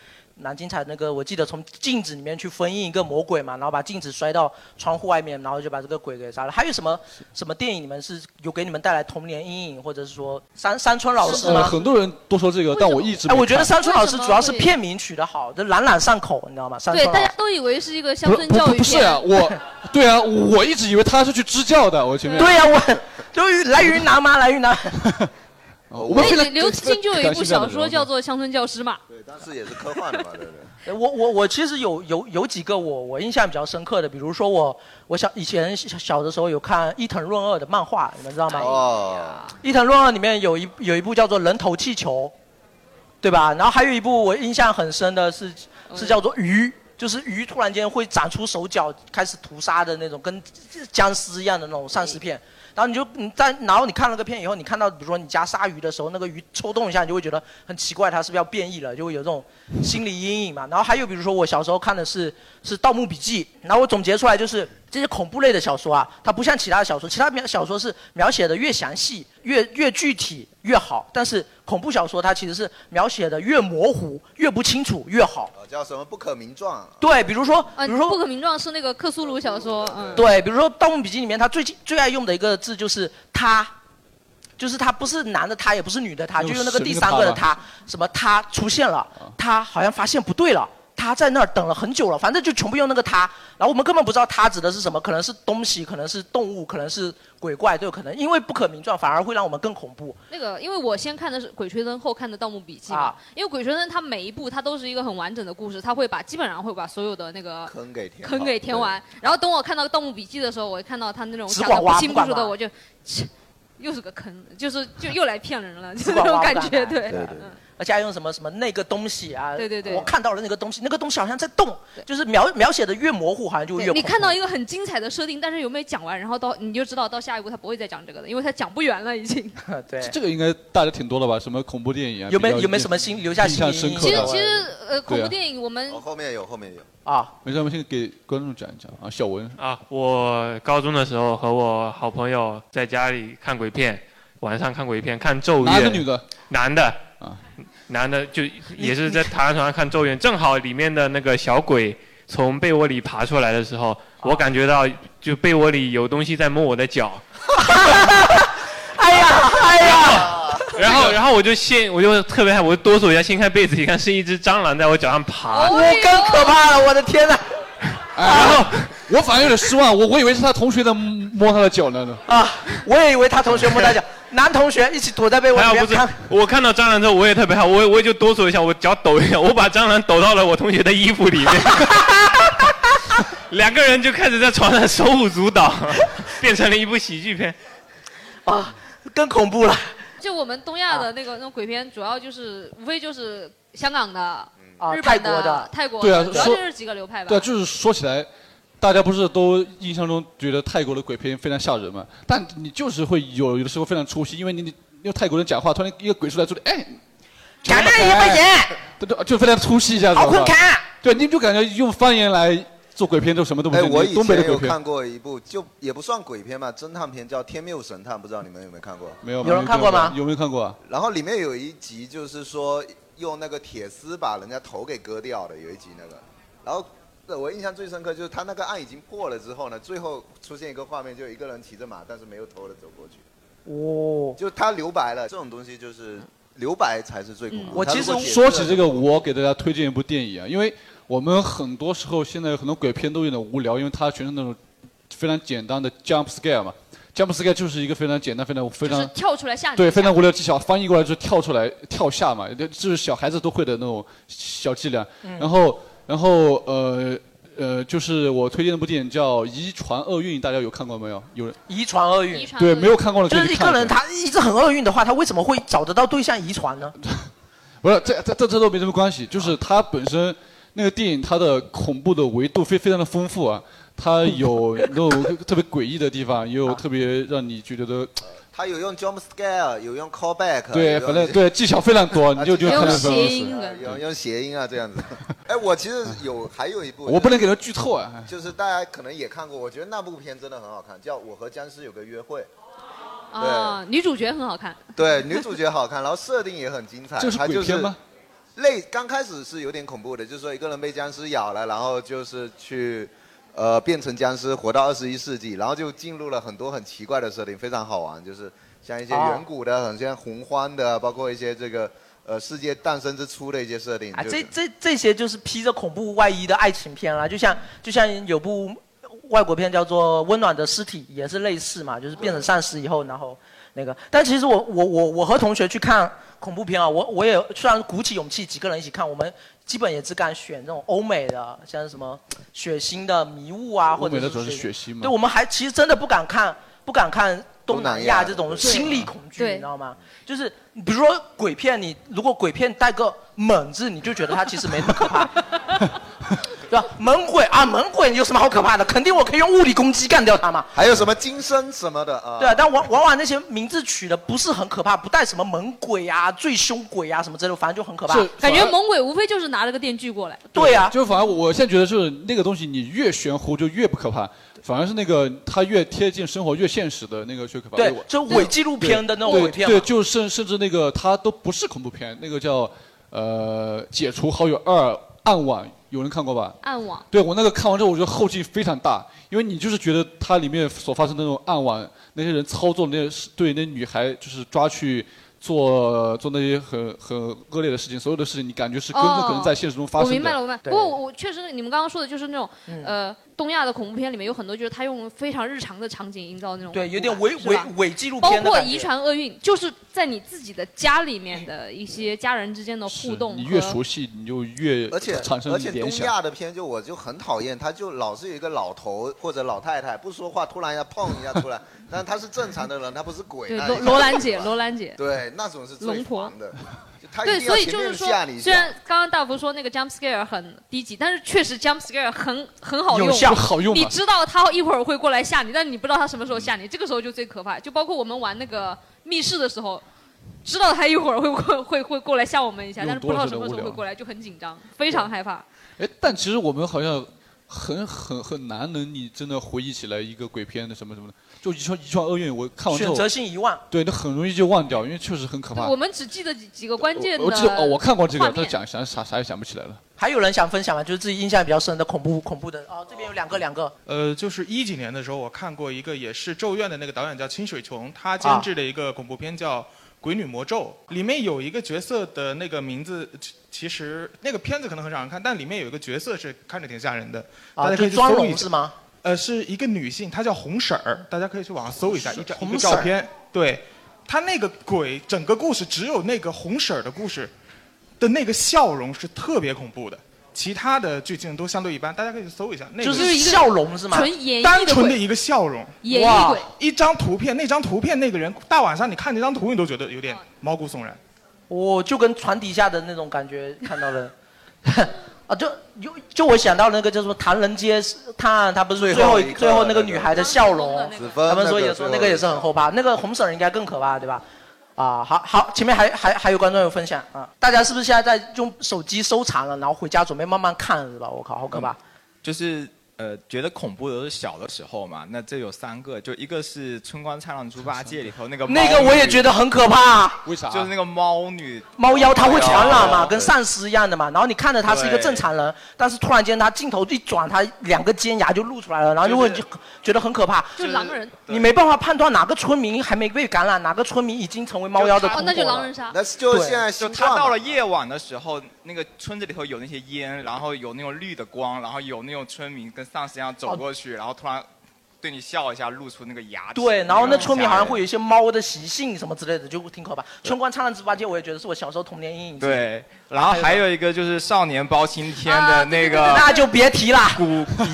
蛮精彩的那个，我记得从镜子里面去封印一个魔鬼嘛，然后把镜子摔到窗户外面，然后就把这个鬼给杀了。还有什么什么电影你们是有给你们带来童年阴影，或者是说山山村老师呃，很多人都说这个，但我一直哎，我觉得山村老师主要是片名取得好，就朗朗上口，你知道吗？山对，村老师。大家都以为是一个乡不不村教育片。不是啊，我 [laughs] 对啊，我一直以为他是去支教的，我前面对呀、我 [laughs] 就来云南吗？来云南。[laughs] 哎我们非常刘慈欣就有一部小说叫做。《乡村教师》嘛。对，当时也是科幻的嘛，对不对？呃 [laughs] 我我我其实有有有几个我我印象比较深刻的，比如说我我小以前小小的时候有看伊藤润二的漫画，你们知道吗？哦，伊藤润二里面有一有一部叫做《人头气球》，对吧？然后还有一部我印象很深的是是叫做《鱼》，就是鱼突然间会长出手脚开始屠杀的那种，跟僵尸一样的那种丧尸片。然后你就你在，然后你看了个片以后，你看到比如说你家鲨鱼的时候，那个鱼抽动一下，你就会觉得很奇怪，它是不是要变异了？就会有这种心理阴影嘛。然后还有比如说我小时候看的是是《盗墓笔记》，然后我总结出来就是这些恐怖类的小说啊，它不像其他的小说，其他描小说是描写的越详细、越越具体越好，但是恐怖小说它其实是描写的越模糊、越不清楚越好。呃叫什么不可名状？对，比如说，呃，比如说不可名状是那个克苏鲁小说，嗯，对，比如说《盗墓笔记》里面，他最近最爱用的一个字就是“他”，就是他不是男的他，也不是女的他，就用用那个第三个的他他，什么他出现了，他好像发现不对了。他在那儿等了很久了，反正就全部用那个他，然后我们根本不知道他指的是什么，可能是东西，可能是动物，可能是鬼怪都有可能，因为不可名状反而会让我们更恐怖。那个，因为我先看的是《鬼吹灯》，后看的《盗墓笔记》嘛。啊因为《鬼吹灯》它每一部它都是一个很完整的故事，它会把基本上会把所有的那个坑给填坑给填完。然后等我看到《盗墓笔记》的时候，我看到他那种讲的不清楚的，我就，切又是个坑，就是就又来骗人了，[laughs] 就是那种感觉，对。开对对嗯而且还用什么什么那个东西啊？对对对我看到了那个东西，那个东西好像在动，就是描描写的越模糊，好像就越对你看到一个很精彩的设定，但是有没有讲完，然后到你就知道到下一步他不会再讲这个了，因为他讲不圆了已经。[laughs] 对，这个应该大家挺多的吧？什么恐怖电影啊？有没有有没有什么心留下印象深刻的？其实其实呃，恐怖电影我们后面有，后面有。啊，没事，我们先给观众讲一讲啊。小文啊，我高中的时候和我好朋友在家里看鬼片，晚上看鬼片，看《咒怨》。男的女的？男的。啊。男的就也是在躺在床上看《咒怨》，正好里面的那个小鬼从被窝里爬出来的时候，[laughs] 我感觉到就被窝里有东西在摸我的脚。[laughs] 哎呀，哎呀！然后，然后我就掀，我就特别害，我就哆嗦一下，掀开被子一看，是一只蟑螂在我脚上爬。我更可怕了，我的天哪！然后我反而有点失望，我我以为是他同学在摸他的脚呢。啊，我也以为他同学摸他脚，男同学一起躲在被窝还有不是里面看。，我看到蟑螂之后我也特别害，我我也就哆嗦一下，我脚抖一下，我把蟑螂抖到了我同学的衣服里面，[laughs] 两个人就开始在床上手舞足蹈，[laughs] 变成了一部喜剧片。啊，更恐怖了。就我们东亚的那个那种鬼片，主要就是无非就是香港的、啊日本泰国的泰国对啊主要就是几个流派吧。对啊，就是说起来，大家不是都印象中觉得泰国的鬼片非常吓人嘛？但你就是会有有的时候非常出戏，因为你你因为泰国人讲话，突然一个鬼出来说的，哎，感恩一块钱，对对，就非常出戏一下子。好看。对，你就感觉用方言来做鬼片，就什么都不哎，我以东北的鬼片前有看过一部，就也不算鬼片吧，侦探片叫《天命神探》，不知道你们有没有看过？没有有人看过吗有没有看过啊？然后里面有一集就是说用那个铁丝把人家头给割掉的，有一集那个。然后呃我印象最深刻就是他那个案已经破了之后呢，最后出现一个画面，就一个人骑着马，但是没有头的走过去。哦，就他留白了，这种东西就是留白才是最恐怖。他如果解释了说起这个，我给大家推荐一部电影啊，因为我们很多时候现在很多鬼片都有点无聊，因为它全是那种非常简单的 jump scare 嘛。jump scare 就是一个非常简单、非常非常跳出来吓。对非常无聊的技巧，翻译过来就是跳出来跳下嘛，这就是小孩子都会的那种小伎俩。嗯然后然后呃呃，就是我推荐的部电影叫《遗传厄运》，大家有看过没有？有人遗传厄运。对没有看过的可就是一个人他一直很厄运的话，他为什么会找得到对象遗传呢？[laughs] 不是，这这这这都没什么关系，就是它本身那个电影它的恐怖的维度非非常的丰富啊，它有那种特别诡异的地方，也有特别让你觉得他有用 jump scare，有用 callback，对，反正对技巧非常多，[laughs] 你就就看得非常有意思。啊用用谐音啊这样子。[laughs] 哎，我其实有还有一部，我不能给他剧透啊。就是大家可能也看过，我觉得那部片真的很好看，叫《我和僵尸有个约会》。啊，女主角很好看。对，女主角好看，然后设定也很精彩。就是鬼片吗？类刚开始是有点恐怖的，就是说一个人被僵尸咬了，然后就是去呃变成僵尸，活到二十一世纪，然后就进入了很多很奇怪的设定，非常好玩，就是像一些哦远古的，很像洪荒的，包括一些这个呃世界诞生之初的一些设定。啊，这这这些就是披着恐怖外衣的爱情片啦，就像就像有部外国片叫做《温暖的尸体》，也是类似嘛，就是变成丧尸以后，然后那个。但其实我我我我和同学去看恐怖片啊，我我也虽然鼓起勇气几个人一起看，我们基本也只敢选这种欧美的，像什么血腥的迷雾啊，或者是欧美的主要是血腥嘛对，我们还其实真的不敢看，不敢看东东南南亚这种心理恐惧，对你知道吗？就是比如说鬼片，你如果鬼片带个“猛”字，你就觉得它其实没那么可怕。[laughs] 对吧？猛鬼啊，猛鬼有什么好可怕的？肯定我可以用物理攻击干掉他嘛。还有什么金身什么的啊？对啊，但往往往那些名字取的不是很可怕，不带什么猛鬼啊、最凶鬼啊什么之类的，反正就很可怕。是感觉猛鬼无非就是拿了个电锯过来。对啊，就反而我现在觉得就是那个东西，你越玄乎就越不可怕，反而是那个它越贴近生活、越现实的那个最可怕。对我就伪纪录片的那种对，就甚甚至那个它都不是恐怖片，那个叫呃《解除好友二暗网》，有人看过吧？暗网。对我那个看完之后，我觉得后劲非常大，因为你就是觉得它里面所发生的那种暗网，那些人操作那些对那女孩就是抓去做做那些很很恶劣的事情，所有的事情你感觉是根本可能在现实中发生的。我明白了，我明白。对不过我我确实，你们刚刚说的就是那种、嗯呃东亚的恐怖片里面有很多就是他用非常日常的场景营造那种对，有点伪伪伪纪录包片包括遗传厄运，就是在你自己的家里面的一些家人之间的互动你越熟悉，你就越而且产生而且东。亚的片就我就很讨厌，他就老是有一个老头或者老太太不说话，突然要碰一下出来，但他是正常的人，他不是鬼。对罗罗兰姐，罗兰姐。对，那种是最龙婆烦的。对，所以就是说虽然刚刚大福说那个 jump scare 很低级，但是确实 jump scare 很很好用，有效好用你知道他一会儿会过来吓你，但你不知道他什么时候吓你，这个时候就最可怕。就包括我们玩那个密室的时候，知道他一会儿会会会会过来吓我们一下，但是不知道什么时候会过来，就很紧张，非常害怕。哎，但其实我们好像很很很难能你真的回忆起来一个鬼片的什么什么的，就一串一串厄运，我看完之后选择性遗忘。对，那很容易就忘掉，因为确实很可怕。我们只记得几几个关键的我记得哦，我看过这个，画面但讲想啥啥也想不起来了。还有人想分享吗？就是自己印象比较深的恐怖恐怖的哦，这边有两个两个。呃，就是一几年的时候，我看过一个也是《咒怨》的那个导演叫清水琼，他监制的一个恐怖片叫《鬼女魔咒》，里面有一个角色的那个名字，其其实那个片子可能很少人看，但里面有一个角色是看着挺吓人的，啊大家可以去就妆搜一下容是吗？呃，是一个女性，她叫红婶儿，大家可以去网上搜一下一张照片。对，她那个鬼整个故事只有那个红婶儿的故事的那个笑容是特别恐怖的，其他的剧情都相对一般，大家可以去搜一下。那个就是笑容是吗？纯演绎单的鬼纯的一个笑容，演绎鬼一张图片，那张图片那个人大晚上你看那张图，你都觉得有点毛骨悚然。我就跟船底下的那种感觉看到了，啊，就就就我想到那个叫什么《唐人街探案》，他不是最后最后最后那个女孩的笑容他们说也说那个也是很后怕，那个红婶儿应该更可怕，对吧？啊，好好，前面还还还有观众有分享啊，大家是不是现在在用手机收藏了，然后回家准备慢慢看，是吧？我靠，好可怕！就是呃，觉得恐怖的都是小的时候嘛。那这有三个，就一个是《春光灿烂猪八戒》里头那个那个我也觉得很可怕。为啥？就是那个猫女。猫妖它会传染嘛，跟丧尸一样的嘛。然后你看着他是一个正常人，但是突然间他镜头一转，他两个尖牙就露出来了，然后就会就觉得很可怕。就狼人。你没办法判断哪个村民还没被感染，哪个村民已经成为猫妖的哦，那就狼人杀。那是就对现在就他到了夜晚的时候，那个村子里头有那些烟，然后有那种绿的光，然后有那种村民跟丧尸一样走过去，然后突然对你笑一下，露出那个牙齿。对，然后那村民好像会有。一些猫的习性什么之类的，就挺可怕。春光灿烂猪八戒，我也觉得是我小时候童年阴影。对，然后还有一个就是少年包青天的那个，啊那就别提了。古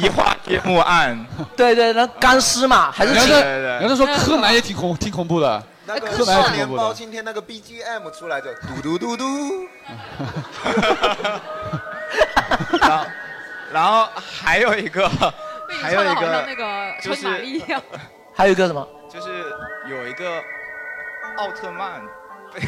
移花接木案，对对，那干尸嘛，还是人家请说人家说柯南也挺恐挺恐怖的，那个少年。包今天那个 BGM 出来就嘟嘟嘟嘟，[laughs] 然后然后还有一个，还有一个那个就是一样。还有一个什么？就是有一个奥特曼 [laughs] 被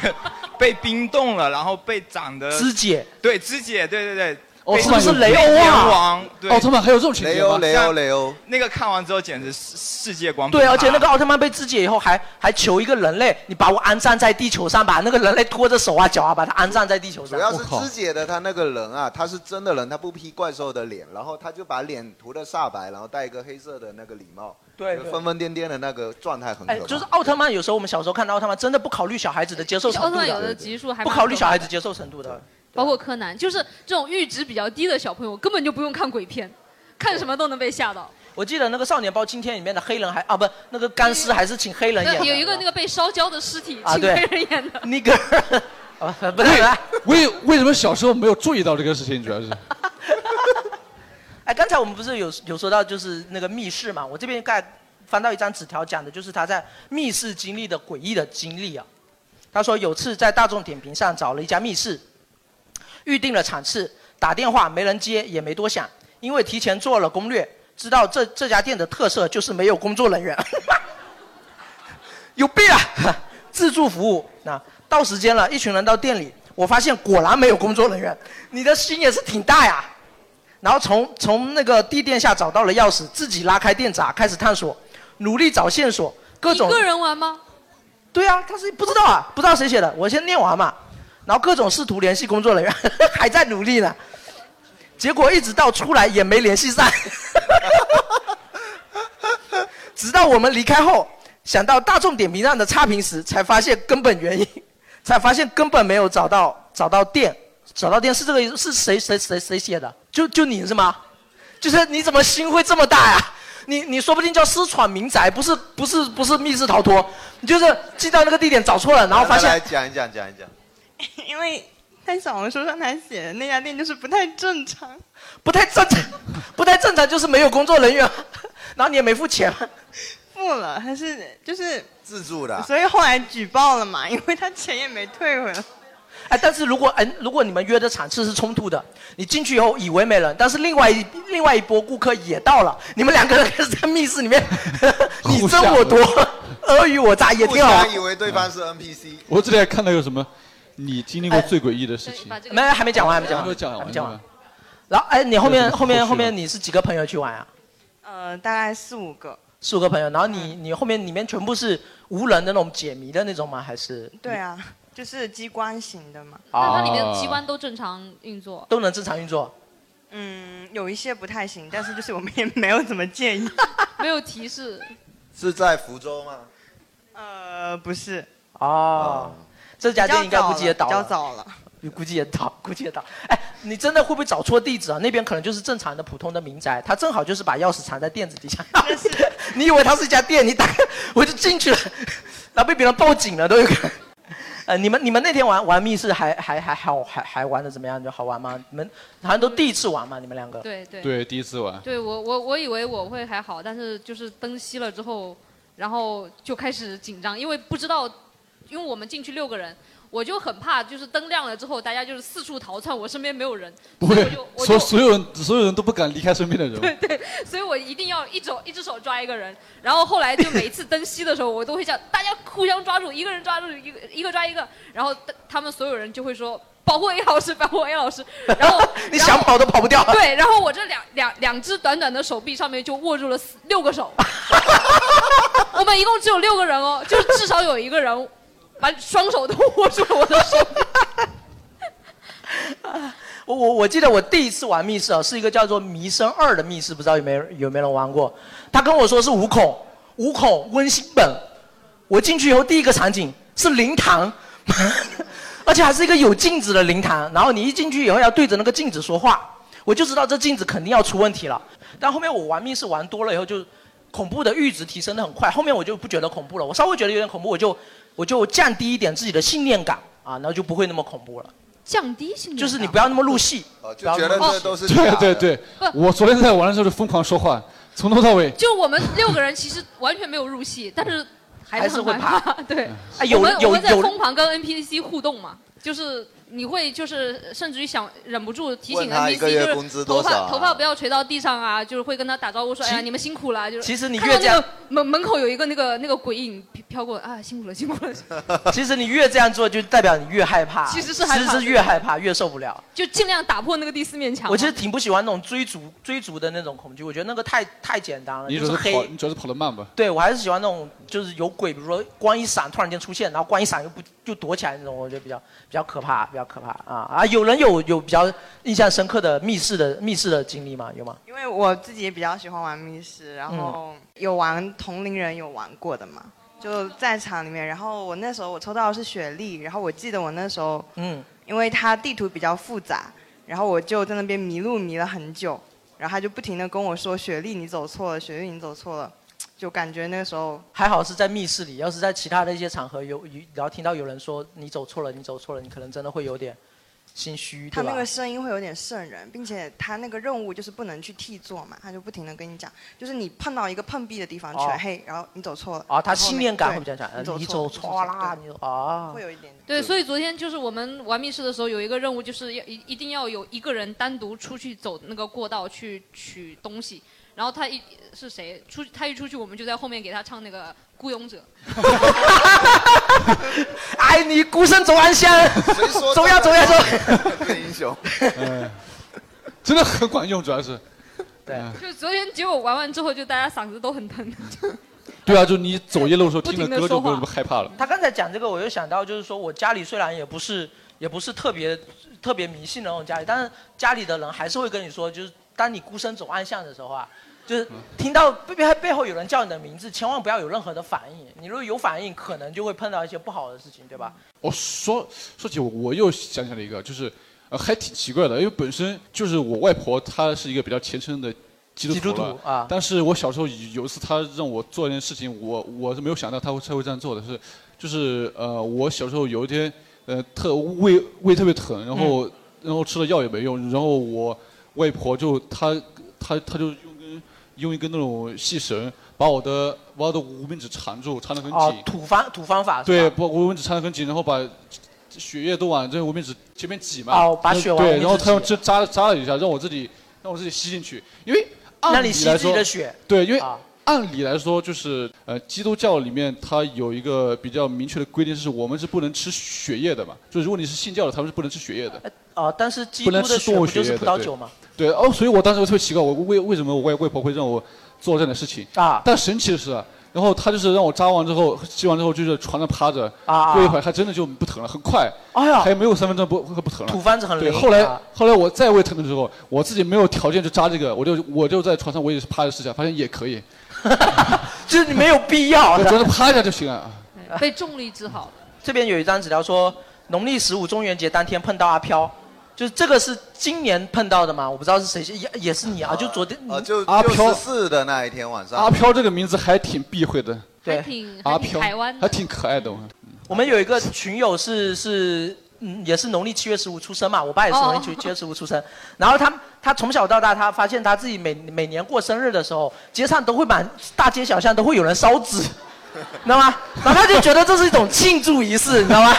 被冰冻了，然后被长得肢解，对肢解，对对对。奥特被曼是雷欧啊。王，对。奥特曼还有这种情节吗？雷欧雷欧雷欧，那个看完之后简直世世界观对，而且那个奥特曼被肢解以后还，还求一个人类，你把我安葬在地球上，把那个人类拖着手啊脚啊，把他安葬在地球上。主要是肢解的他那个人啊，他是真的人，他不披怪兽的脸，然后他就把脸涂的煞白，然后戴一个黑色的那个礼帽，对疯疯癫癫的那个状态很可哎，怕。就是奥特曼，有时候我们小时候看到奥特曼，真的不考虑小孩子的接受程度奥特曼有的的，集数还不考虑小孩子接受程度的。包括柯南，就是这种阈值比较低的小朋友，根本就不用看鬼片，看什么都能被吓到。我记得那个《少年包青天》里面的黑人还啊不，那个干尸还是请黑人演的。有一个那个被烧焦的尸体，请黑人演的。那个 [laughs] 啊不对，为为什么小时候没有注意到这个事情？主要是 [laughs] 哎，刚才我们不是有有说到就是那个密室嘛？我这边盖翻到一张纸条，讲的就是他在密室经历的诡异的经历啊。他说有次在大众点评上找了一家密室，预定了场次，打电话没人接，也没多想，因为提前做了攻略，知道这这家店的特色就是没有工作人员。[laughs] 有病啊！自助服务，那到时间了，一群人到店里，我发现果然没有工作人员。你的心也是挺大呀。然后从从那个地垫下找到了钥匙，自己拉开电闸，开始探索，努力找线索，各种一个人玩吗？对啊，他是不知道啊，不知道谁写的，我先念完嘛。然后各种试图联系工作人员，[laughs] 还在努力呢。结果一直到出来也没联系上。[laughs] 直到我们离开后，想到大众点评上的差评时，才发现根本原因，才发现根本没有找到找到店，找到店是这个是谁谁谁谁写的？就就你是吗？就是你怎么心会这么大呀？你你说不定叫私闯民宅，不是不是不是密室逃脱，你就是进到那个地点找错了，然后发现讲一讲，讲一讲。[laughs] 因为在小红书上他写的那家店就是不太正常，不太正常，不太正常就是没有工作人员，然后你也没付钱，[laughs] 付了，还是就是自助的。所以后来举报了嘛，因为他钱也没退回来。哎，但是如果哎，如果你们约的场次是冲突的，你进去以后以为没人，但是另外一另外一波顾客也到了，你们两个人开始在密室里面 [laughs] 你争我夺，尔虞我诈，也挺好互。相以为对方是 NPC。我这里还看到有什么，你经历过最诡异的事情？没，还没讲完，还没讲完，还没讲完还没讲完。然后哎，你后面后面后面你是几个朋友去玩啊？呃，大概四五个。四五个朋友，然后你你后面里面全部是无人的那种解谜的那种吗？还是对啊，就是机关型的嘛。那它里面的机关都正常运作？都能正常运作？嗯，有一些不太行，但是就是我们也没有怎么建议。[laughs] 没有提示。是在福州吗？呃，不是。哦，这家店应该估计也倒比较了。早了。[laughs] 估计也倒，估计也倒。哎，你真的会不会找错地址啊？那边可能就是正常的普通的民宅，他正好就是把钥匙藏在垫子底下。[laughs] 你以为他是一家店，你打开我就进去了，然后被别人报警了都有可能。呃，你们你们那天玩玩密室还还还好还还玩的怎么样？就好玩吗？你们好像都第一次玩嘛？你们两个？对对对，第一次玩。对我我我以为我会还好，但是就是灯熄了之后，然后就开始紧张，因为不知道，因为我们进去六个人，我就很怕，就是灯亮了之后，大家就是四处逃窜，我身边没有人，不会，我就所所有人所有人都不敢离开身边的人。对对，所以我一定要一手一只手抓一个人，然后后来就每一次灯熄的时候，我都会叫大家互相抓住，一个人抓住一个，一个抓一个，然后他们所有人就会说保护 A 老师，保护 A 老师，然后 [laughs] 你想跑都跑不掉。对，然后我这两两两只短短的手臂上面就握住了四六个手，[laughs] 我们一共只有六个人哦，就是至少有一个人把双手都握住了我的手。[laughs] 我我我记得我第一次玩密室啊，是一个叫做《迷生二》的密室，不知道有没有有没有人玩过？他跟我说是五孔，五孔温馨本。我进去以后，第一个场景是灵堂，[laughs] 而且还是一个有镜子的灵堂。然后你一进去以后要对着那个镜子说话，我就知道这镜子肯定要出问题了。但后面我玩密室玩多了以后，就恐怖的阈值提升的很快。后面我就不觉得恐怖了，我稍微觉得有点恐怖，我就我就降低一点自己的信念感啊，然后就不会那么恐怖了。降低信念就是你不要那么入戏，就觉得这都是对对对，我昨天在玩的时候就疯狂说话，从头到尾。就我们六个人其实完全没有入戏，但是还是很害还怕。[laughs] 对，哎有我们有我们在有疯狂跟 NPC 互动嘛，就是你会就是甚至于想忍不住提醒问他一 NPC，个月就是工资头多少啊发头发不要垂到地上啊，就是会跟他打招呼说，哎呀你们辛苦了，就是其实你看到越这样个门门口有一个那个那个鬼影飘飘过，啊辛苦了辛苦了，其实你越这样做，就代表你越害怕。其实是害怕其实是越害怕越受不了。就尽量打破那个第四面墙嘛。我其实挺不喜欢那种追逐追逐的那种恐惧，我觉得那个太太简单了，你就是主要是跑，黑你。主要是跑得慢吧？对，我还是喜欢那种就是有鬼，比如说光一闪突然间出现，然后光一闪又不就躲起来那种，我觉得比较比较可怕，比较可怕啊啊！有人有有比较印象深刻的密室的密室的经历吗？有吗？因为我自己也比较喜欢玩密室，然嗯后有玩同龄人有玩过的嘛，就在场里面。然后我那时候我抽到的是雪莉，然后我记得我那时候，嗯，因为它地图比较复杂，然后我就在那边迷路迷了很久，然后他就不停的跟我说雪莉你走错了，雪莉你走错了，就感觉那时候还好是在密室里，要是在其他的一些场合有，有然后听到有人说你走错了，你走错了，你可能真的会有点心虚，他对吧？那个声音会有点瘆人，并且他那个任务就是不能去替做嘛，他就不停的跟你讲，就是你碰到一个碰壁的地方哦全黑，然后你走错了。啊，他然后信念感会比较强，呃你你走错错啦，你啊，会有一点。对，所以昨天就是我们玩密室的时候，有一个任务，就是要一一定要有一个人单独出去走那个过道去取东西，然后他一是谁出他一出去，我们就在后面给他唱那个《孤勇者》。[laughs] 哎你孤身走暗巷，走呀走呀走。[laughs] 变英雄。嗯，真的很管用，主要是。对。就昨天结果玩完之后，就大家嗓子都很疼。对啊，就你走夜路的时候听着歌就没有停地说话那么害怕了。他刚才讲这个，我就想到，就是说我家里虽然也不是也不是特别特别迷信的那种家里，但是家里的人还是会跟你说，就是当你孤身走暗巷的时候啊，就是听到背背背后有人叫你的名字，千万不要有任何的反应。你如果有反应，可能就会碰到一些不好的事情，对吧？我说说起我，我又想起了一个，就是呃还挺奇怪的，因为本身就是我外婆她是一个比较虔诚的基督基督徒了徒啊但是我小时候有一次她让我做一件事情，我我是没有想到她会她会这样做的，是就是呃我小时候有一天呃特胃胃特别疼，然后、然后吃了药也没用，然后我外婆就她她她就用一根那种细绳把我的把我的无名指缠住，缠得很紧。哦，土方土方法是吧对，把无名指缠得很紧，然后把血液都往这个无名指前面挤嘛。哦把血往对，然后他用挤针扎扎了一下，让我自己让我自己吸进去，因为按理来说的血对，因为啊按理来说就是呃，基督教里面它有一个比较明确的规定，是我们是不能吃血液的嘛。就如果你是信教的，他们是不能吃血液的。哦，但是基不督的血不就是葡萄酒吗？对哦，所以我当时特别奇怪，我为为什么我外外婆会让我做这样的事情啊？但神奇的是啊，然后他就是让我扎完之后，吸完之后就是床上趴着，啊过一会儿还真的就不疼了，很快。哎呀还没有三分钟不不疼了。土方子很对，灵后来啊后来我再胃疼的时候，我自己没有条件去扎这个，我就我就在床上我也是趴着试一下，发现也可以。[laughs] 就是你没有必要我主要是趴一下就行了。被重力治好了。这边有一张纸条说，农历十五中元节当天碰到阿飘，就是这个是今年碰到的吗？我不知道是谁，也也是你啊？就昨天啊，就阿飘六十四的那一天晚上。阿飘这个名字还挺避讳的。对阿飘还挺台湾还挺可爱的。我们有一个群友是是嗯也是农历七月十五出生嘛，我爸也是农历七月十五出生。然后他他从小到大，他发现他自己每每年过生日的时候，街上都会满大街小巷都会有人烧纸，你知道吗？然后他就觉得这是一种庆祝仪式，你知道吗？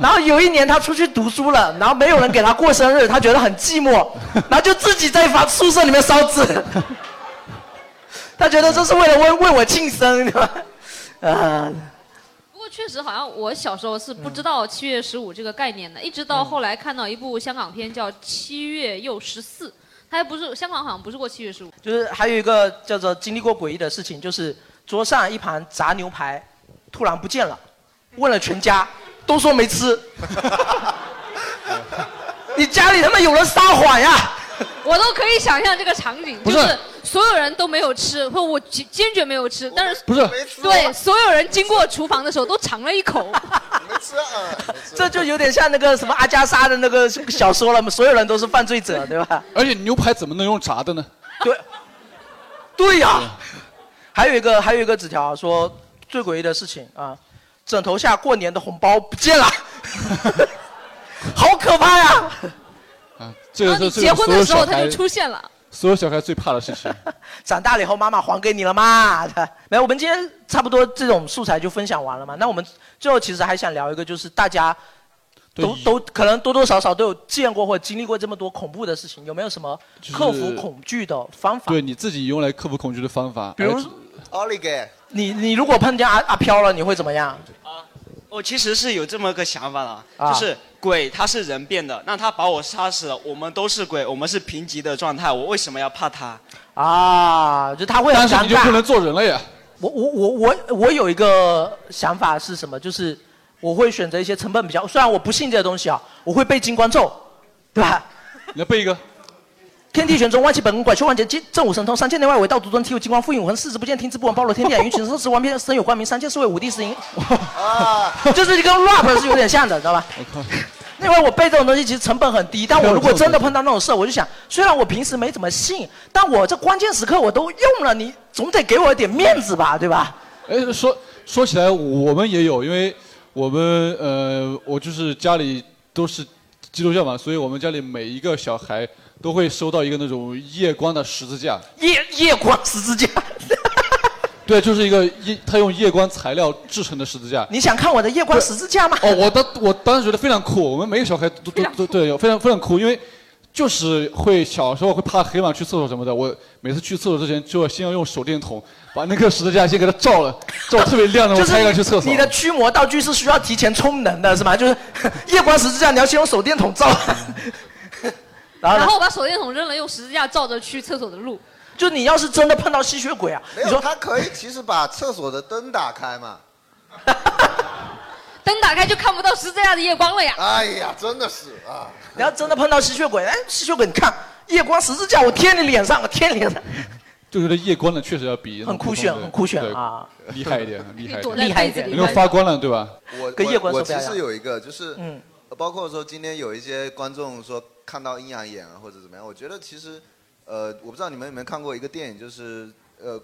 然后有一年他出去读书了，然后没有人给他过生日，他觉得很寂寞，[laughs] 然后就自己在房宿舍里面烧纸。他觉得这是为了为为我庆生，对吧？啊、不过确实，好像我小时候是不知道七月十五这个概念的，一直到后来看到一部香港片叫《七月又十四》，它还不是香港好像不是过七月十五。就是还有一个叫做经历过诡异的事情，就是桌上一盘炸牛排突然不见了，问了全家，都说没吃。[laughs] 你家里他妈有人撒谎呀？我都可以想象这个场景，不就是是所有人都没有吃，或我坚坚决没有吃，但是不是对所有人经过厨房的时候都尝了一口。这就有点像那个什么阿加莎的那个小说了嘛，[laughs] 所有人都是犯罪者，对吧？而且牛排怎么能用炸的呢？对，对呀、还有一个还有一个纸条说最诡异的事情啊，枕头下过年的红包不见了，好可怕呀！啊，这个结婚的时候他就出现了。所有小孩最怕的事情。[laughs] 长大了以后，妈妈还给你了吗？没有，我们今天差不多这种素材就分享完了嘛。那我们最后其实还想聊一个，就是大家都都可能多多少少都有见过或经历过这么多恐怖的事情，有没有什么克服恐惧的方法？对你自己用来克服恐惧的方法，比如哎奥利给，你你如果碰见阿阿飘了，你会怎么样？啊我其实是有这么个想法的，啊就是鬼他是人变的，那他把我杀死了，我们都是鬼，我们是平级的状态，我为什么要怕他？啊，就他会很尴尬。但是你就不能做人了呀。我我我我我有一个想法是什么？就是我会选择一些成本比较，虽然我不信这些东西啊，我会背金光咒，对吧？你要背一个。天地玄宗，万气本根，拐曲万劫，金正五神通，三界内外唯道独尊，体有金光，复印永恒，视之不见，听之不闻，包罗天地，[laughs] 云群生死万变，身有光明，三界四位五帝十音，啊，[laughs] 就是跟 rap 是有点像的，知道吧？[laughs] 因为我背这种东西其实成本很低，但我如果真的碰到那种事，我就想，虽然我平时没怎么信，但我这关键时刻我都用了，你总得给我一点面子吧，对吧？哎，说说起来，我们也有，因为我们呃，我就是家里都是基督教嘛，所以我们家里每一个小孩都会收到一个那种夜光的十字架。夜夜光十字架，[laughs] 对，就是一个夜，他用夜光材料制成的十字架。你想看我的夜光十字架吗？哦，我当我当时觉得非常酷，我们每个小孩都都都对，非常非常酷，因为就是会小时候会怕黑嘛，去厕所什么的。我每次去厕所之前，就要先要用手电筒把那个十字架先给它照了，照特别亮的，我就是才敢去厕所。你的驱魔道具是需要提前充能的，是吗？就是 [laughs] 夜光十字架，你要先用手电筒照。然后呢然后把手电筒扔了，用十字架照着去厕所的路。就你要是真的碰到吸血鬼啊，没有，他可以其实把厕所的灯打开嘛。[laughs] [laughs] 灯打开就看不到十字架的夜光了呀。哎呀，真的是啊！你要真的碰到吸血鬼，哎，吸血鬼，你看夜光十字架，我贴你脸上，我贴你脸上，就觉得夜光的确实要比很酷炫，很酷炫对啊！厉害一点，厉害厉害一点能够发光了，对吧？我跟夜光我我其表一样实有一个，就是嗯包括说今天有一些观众说看到阴阳眼啊或者怎么样，我觉得其实呃，我不知道你们有没有看过一个电影，就是呃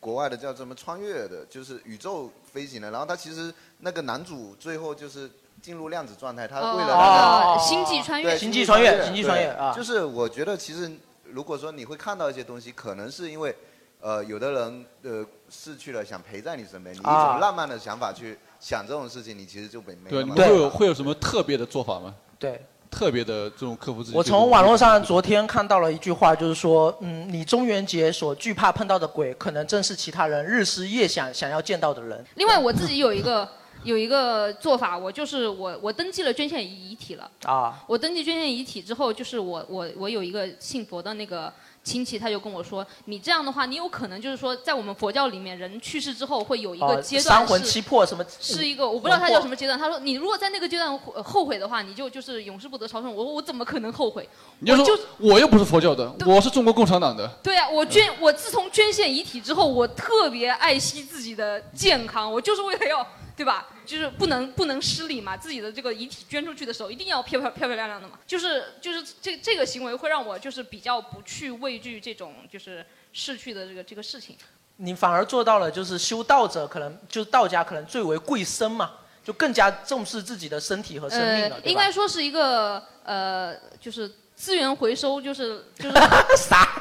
国外的叫什么穿越的，就是宇宙飞行的，然后他其实那个男主最后就是。进入量子状态，他为了哦那个星际穿越对星际穿越星际穿越对啊就是我觉得其实如果说你会看到一些东西，可能是因为呃有的人呃逝去了，想陪在你身边，你一啊种浪漫的想法去想这种事情，你其实就没没对，那么你们会有会有什么特别的做法吗？对，特别的这种克服自己。我从网络上昨天看到了一句话，就是说，嗯，你中元节所惧怕碰到的鬼，可能正是其他人日思夜想想要见到的人。另外，我自己有一个 [laughs] 有一个做法，我就是我我登记了捐献遗遗体了。啊，我登记捐献遗体之后，就是我我我有一个信佛的那个亲戚，他就跟我说，你这样的话，你有可能就是说，在我们佛教里面，人去世之后会有一个哦阶段三魂是七魄什么是一个我不知道他叫什么阶段。他说，你如果在那个阶段后后悔的话，你就就是永世不得超生。我说我怎么可能后悔？你就说我又不是佛教的，我是中国共产党的。对啊，我捐我自从捐献遗体之后，我特别爱惜自己的健康，我就是为了要对吧？就是不能不能失礼嘛，自己的这个遗体捐出去的时候，一定要漂漂漂漂亮亮的嘛。就是就是这这个行为会让我就是比较不去畏惧这种就是逝去的这个这个事情。你反而做到了，就是修道者可能就是道家可能最为贵身嘛，就更加重视自己的身体和生命了，呃，对吧应该说是一个呃，就是资源回收，就是就是 [laughs] 啥？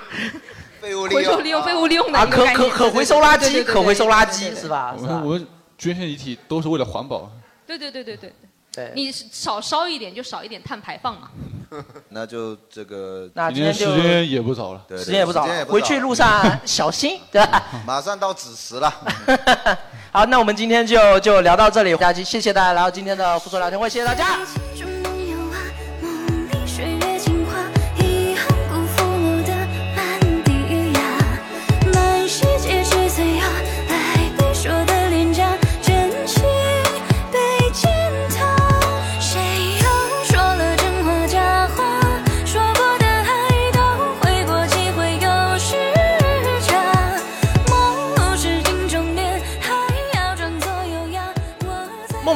废物利用回收利用废物利用的啊，可一个概念可可回收垃圾，可回收垃圾是吧？我是吧捐献遗体都是为了环保。对对对对对对你少烧一点就少一点碳排放嘛。[laughs] 那就这个，那今天就时间也不早了，对，时间也不早回去路上 [laughs] 小心，[laughs] 对吧？马上到子时了。好，那我们今天就就聊到这里，大家谢谢大家来到今天的福说聊天会，谢谢大家。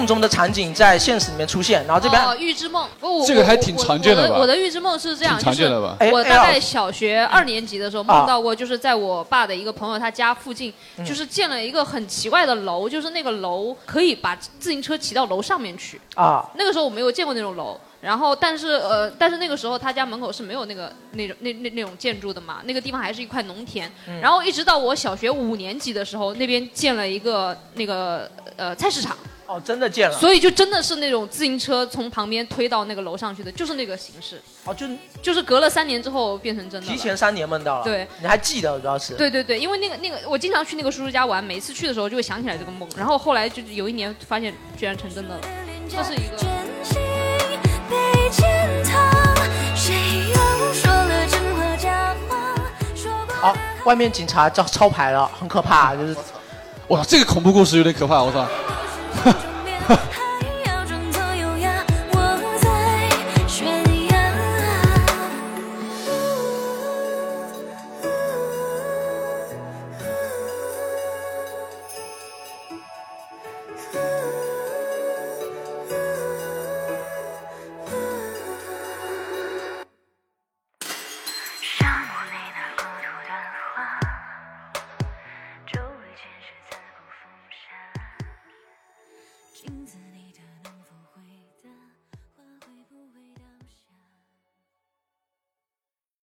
梦中的场景在现实里面出现，然后这边哦，预知梦，哦这个还挺常见的吧我的我的预知梦是这样，挺常见的吧？就是我哎大概哎小学二年级的时候啊梦到过，就是在我爸的一个朋友他家附近，嗯。就是建了一个很奇怪的楼，就是那个楼可以把自行车骑到楼上面去。啊，那个时候我没有见过那种楼，然后但是呃，但是那个时候他家门口是没有那个那种那那那种建筑的嘛，那个地方还是一块农田。嗯。然后一直到我小学五年级的时候，那边建了一个那个呃菜市场。哦，真的建了。所以就真的是那种自行车从旁边推到那个楼上去的，就是那个形式。哦，就就是隔了三年之后变成真的。提前三年梦到了，对，你还记得主要是。对对对，因为那个那个，我经常去那个叔叔家玩，每次去的时候就会想起来这个梦，然后后来就有一年发现居然成真的了，这是一个。被践踏，谁又说了真话假话？说过好，外面警察招抄牌了，很可怕，就是。哇，这个恐怖故事有点可怕，我操！[laughs]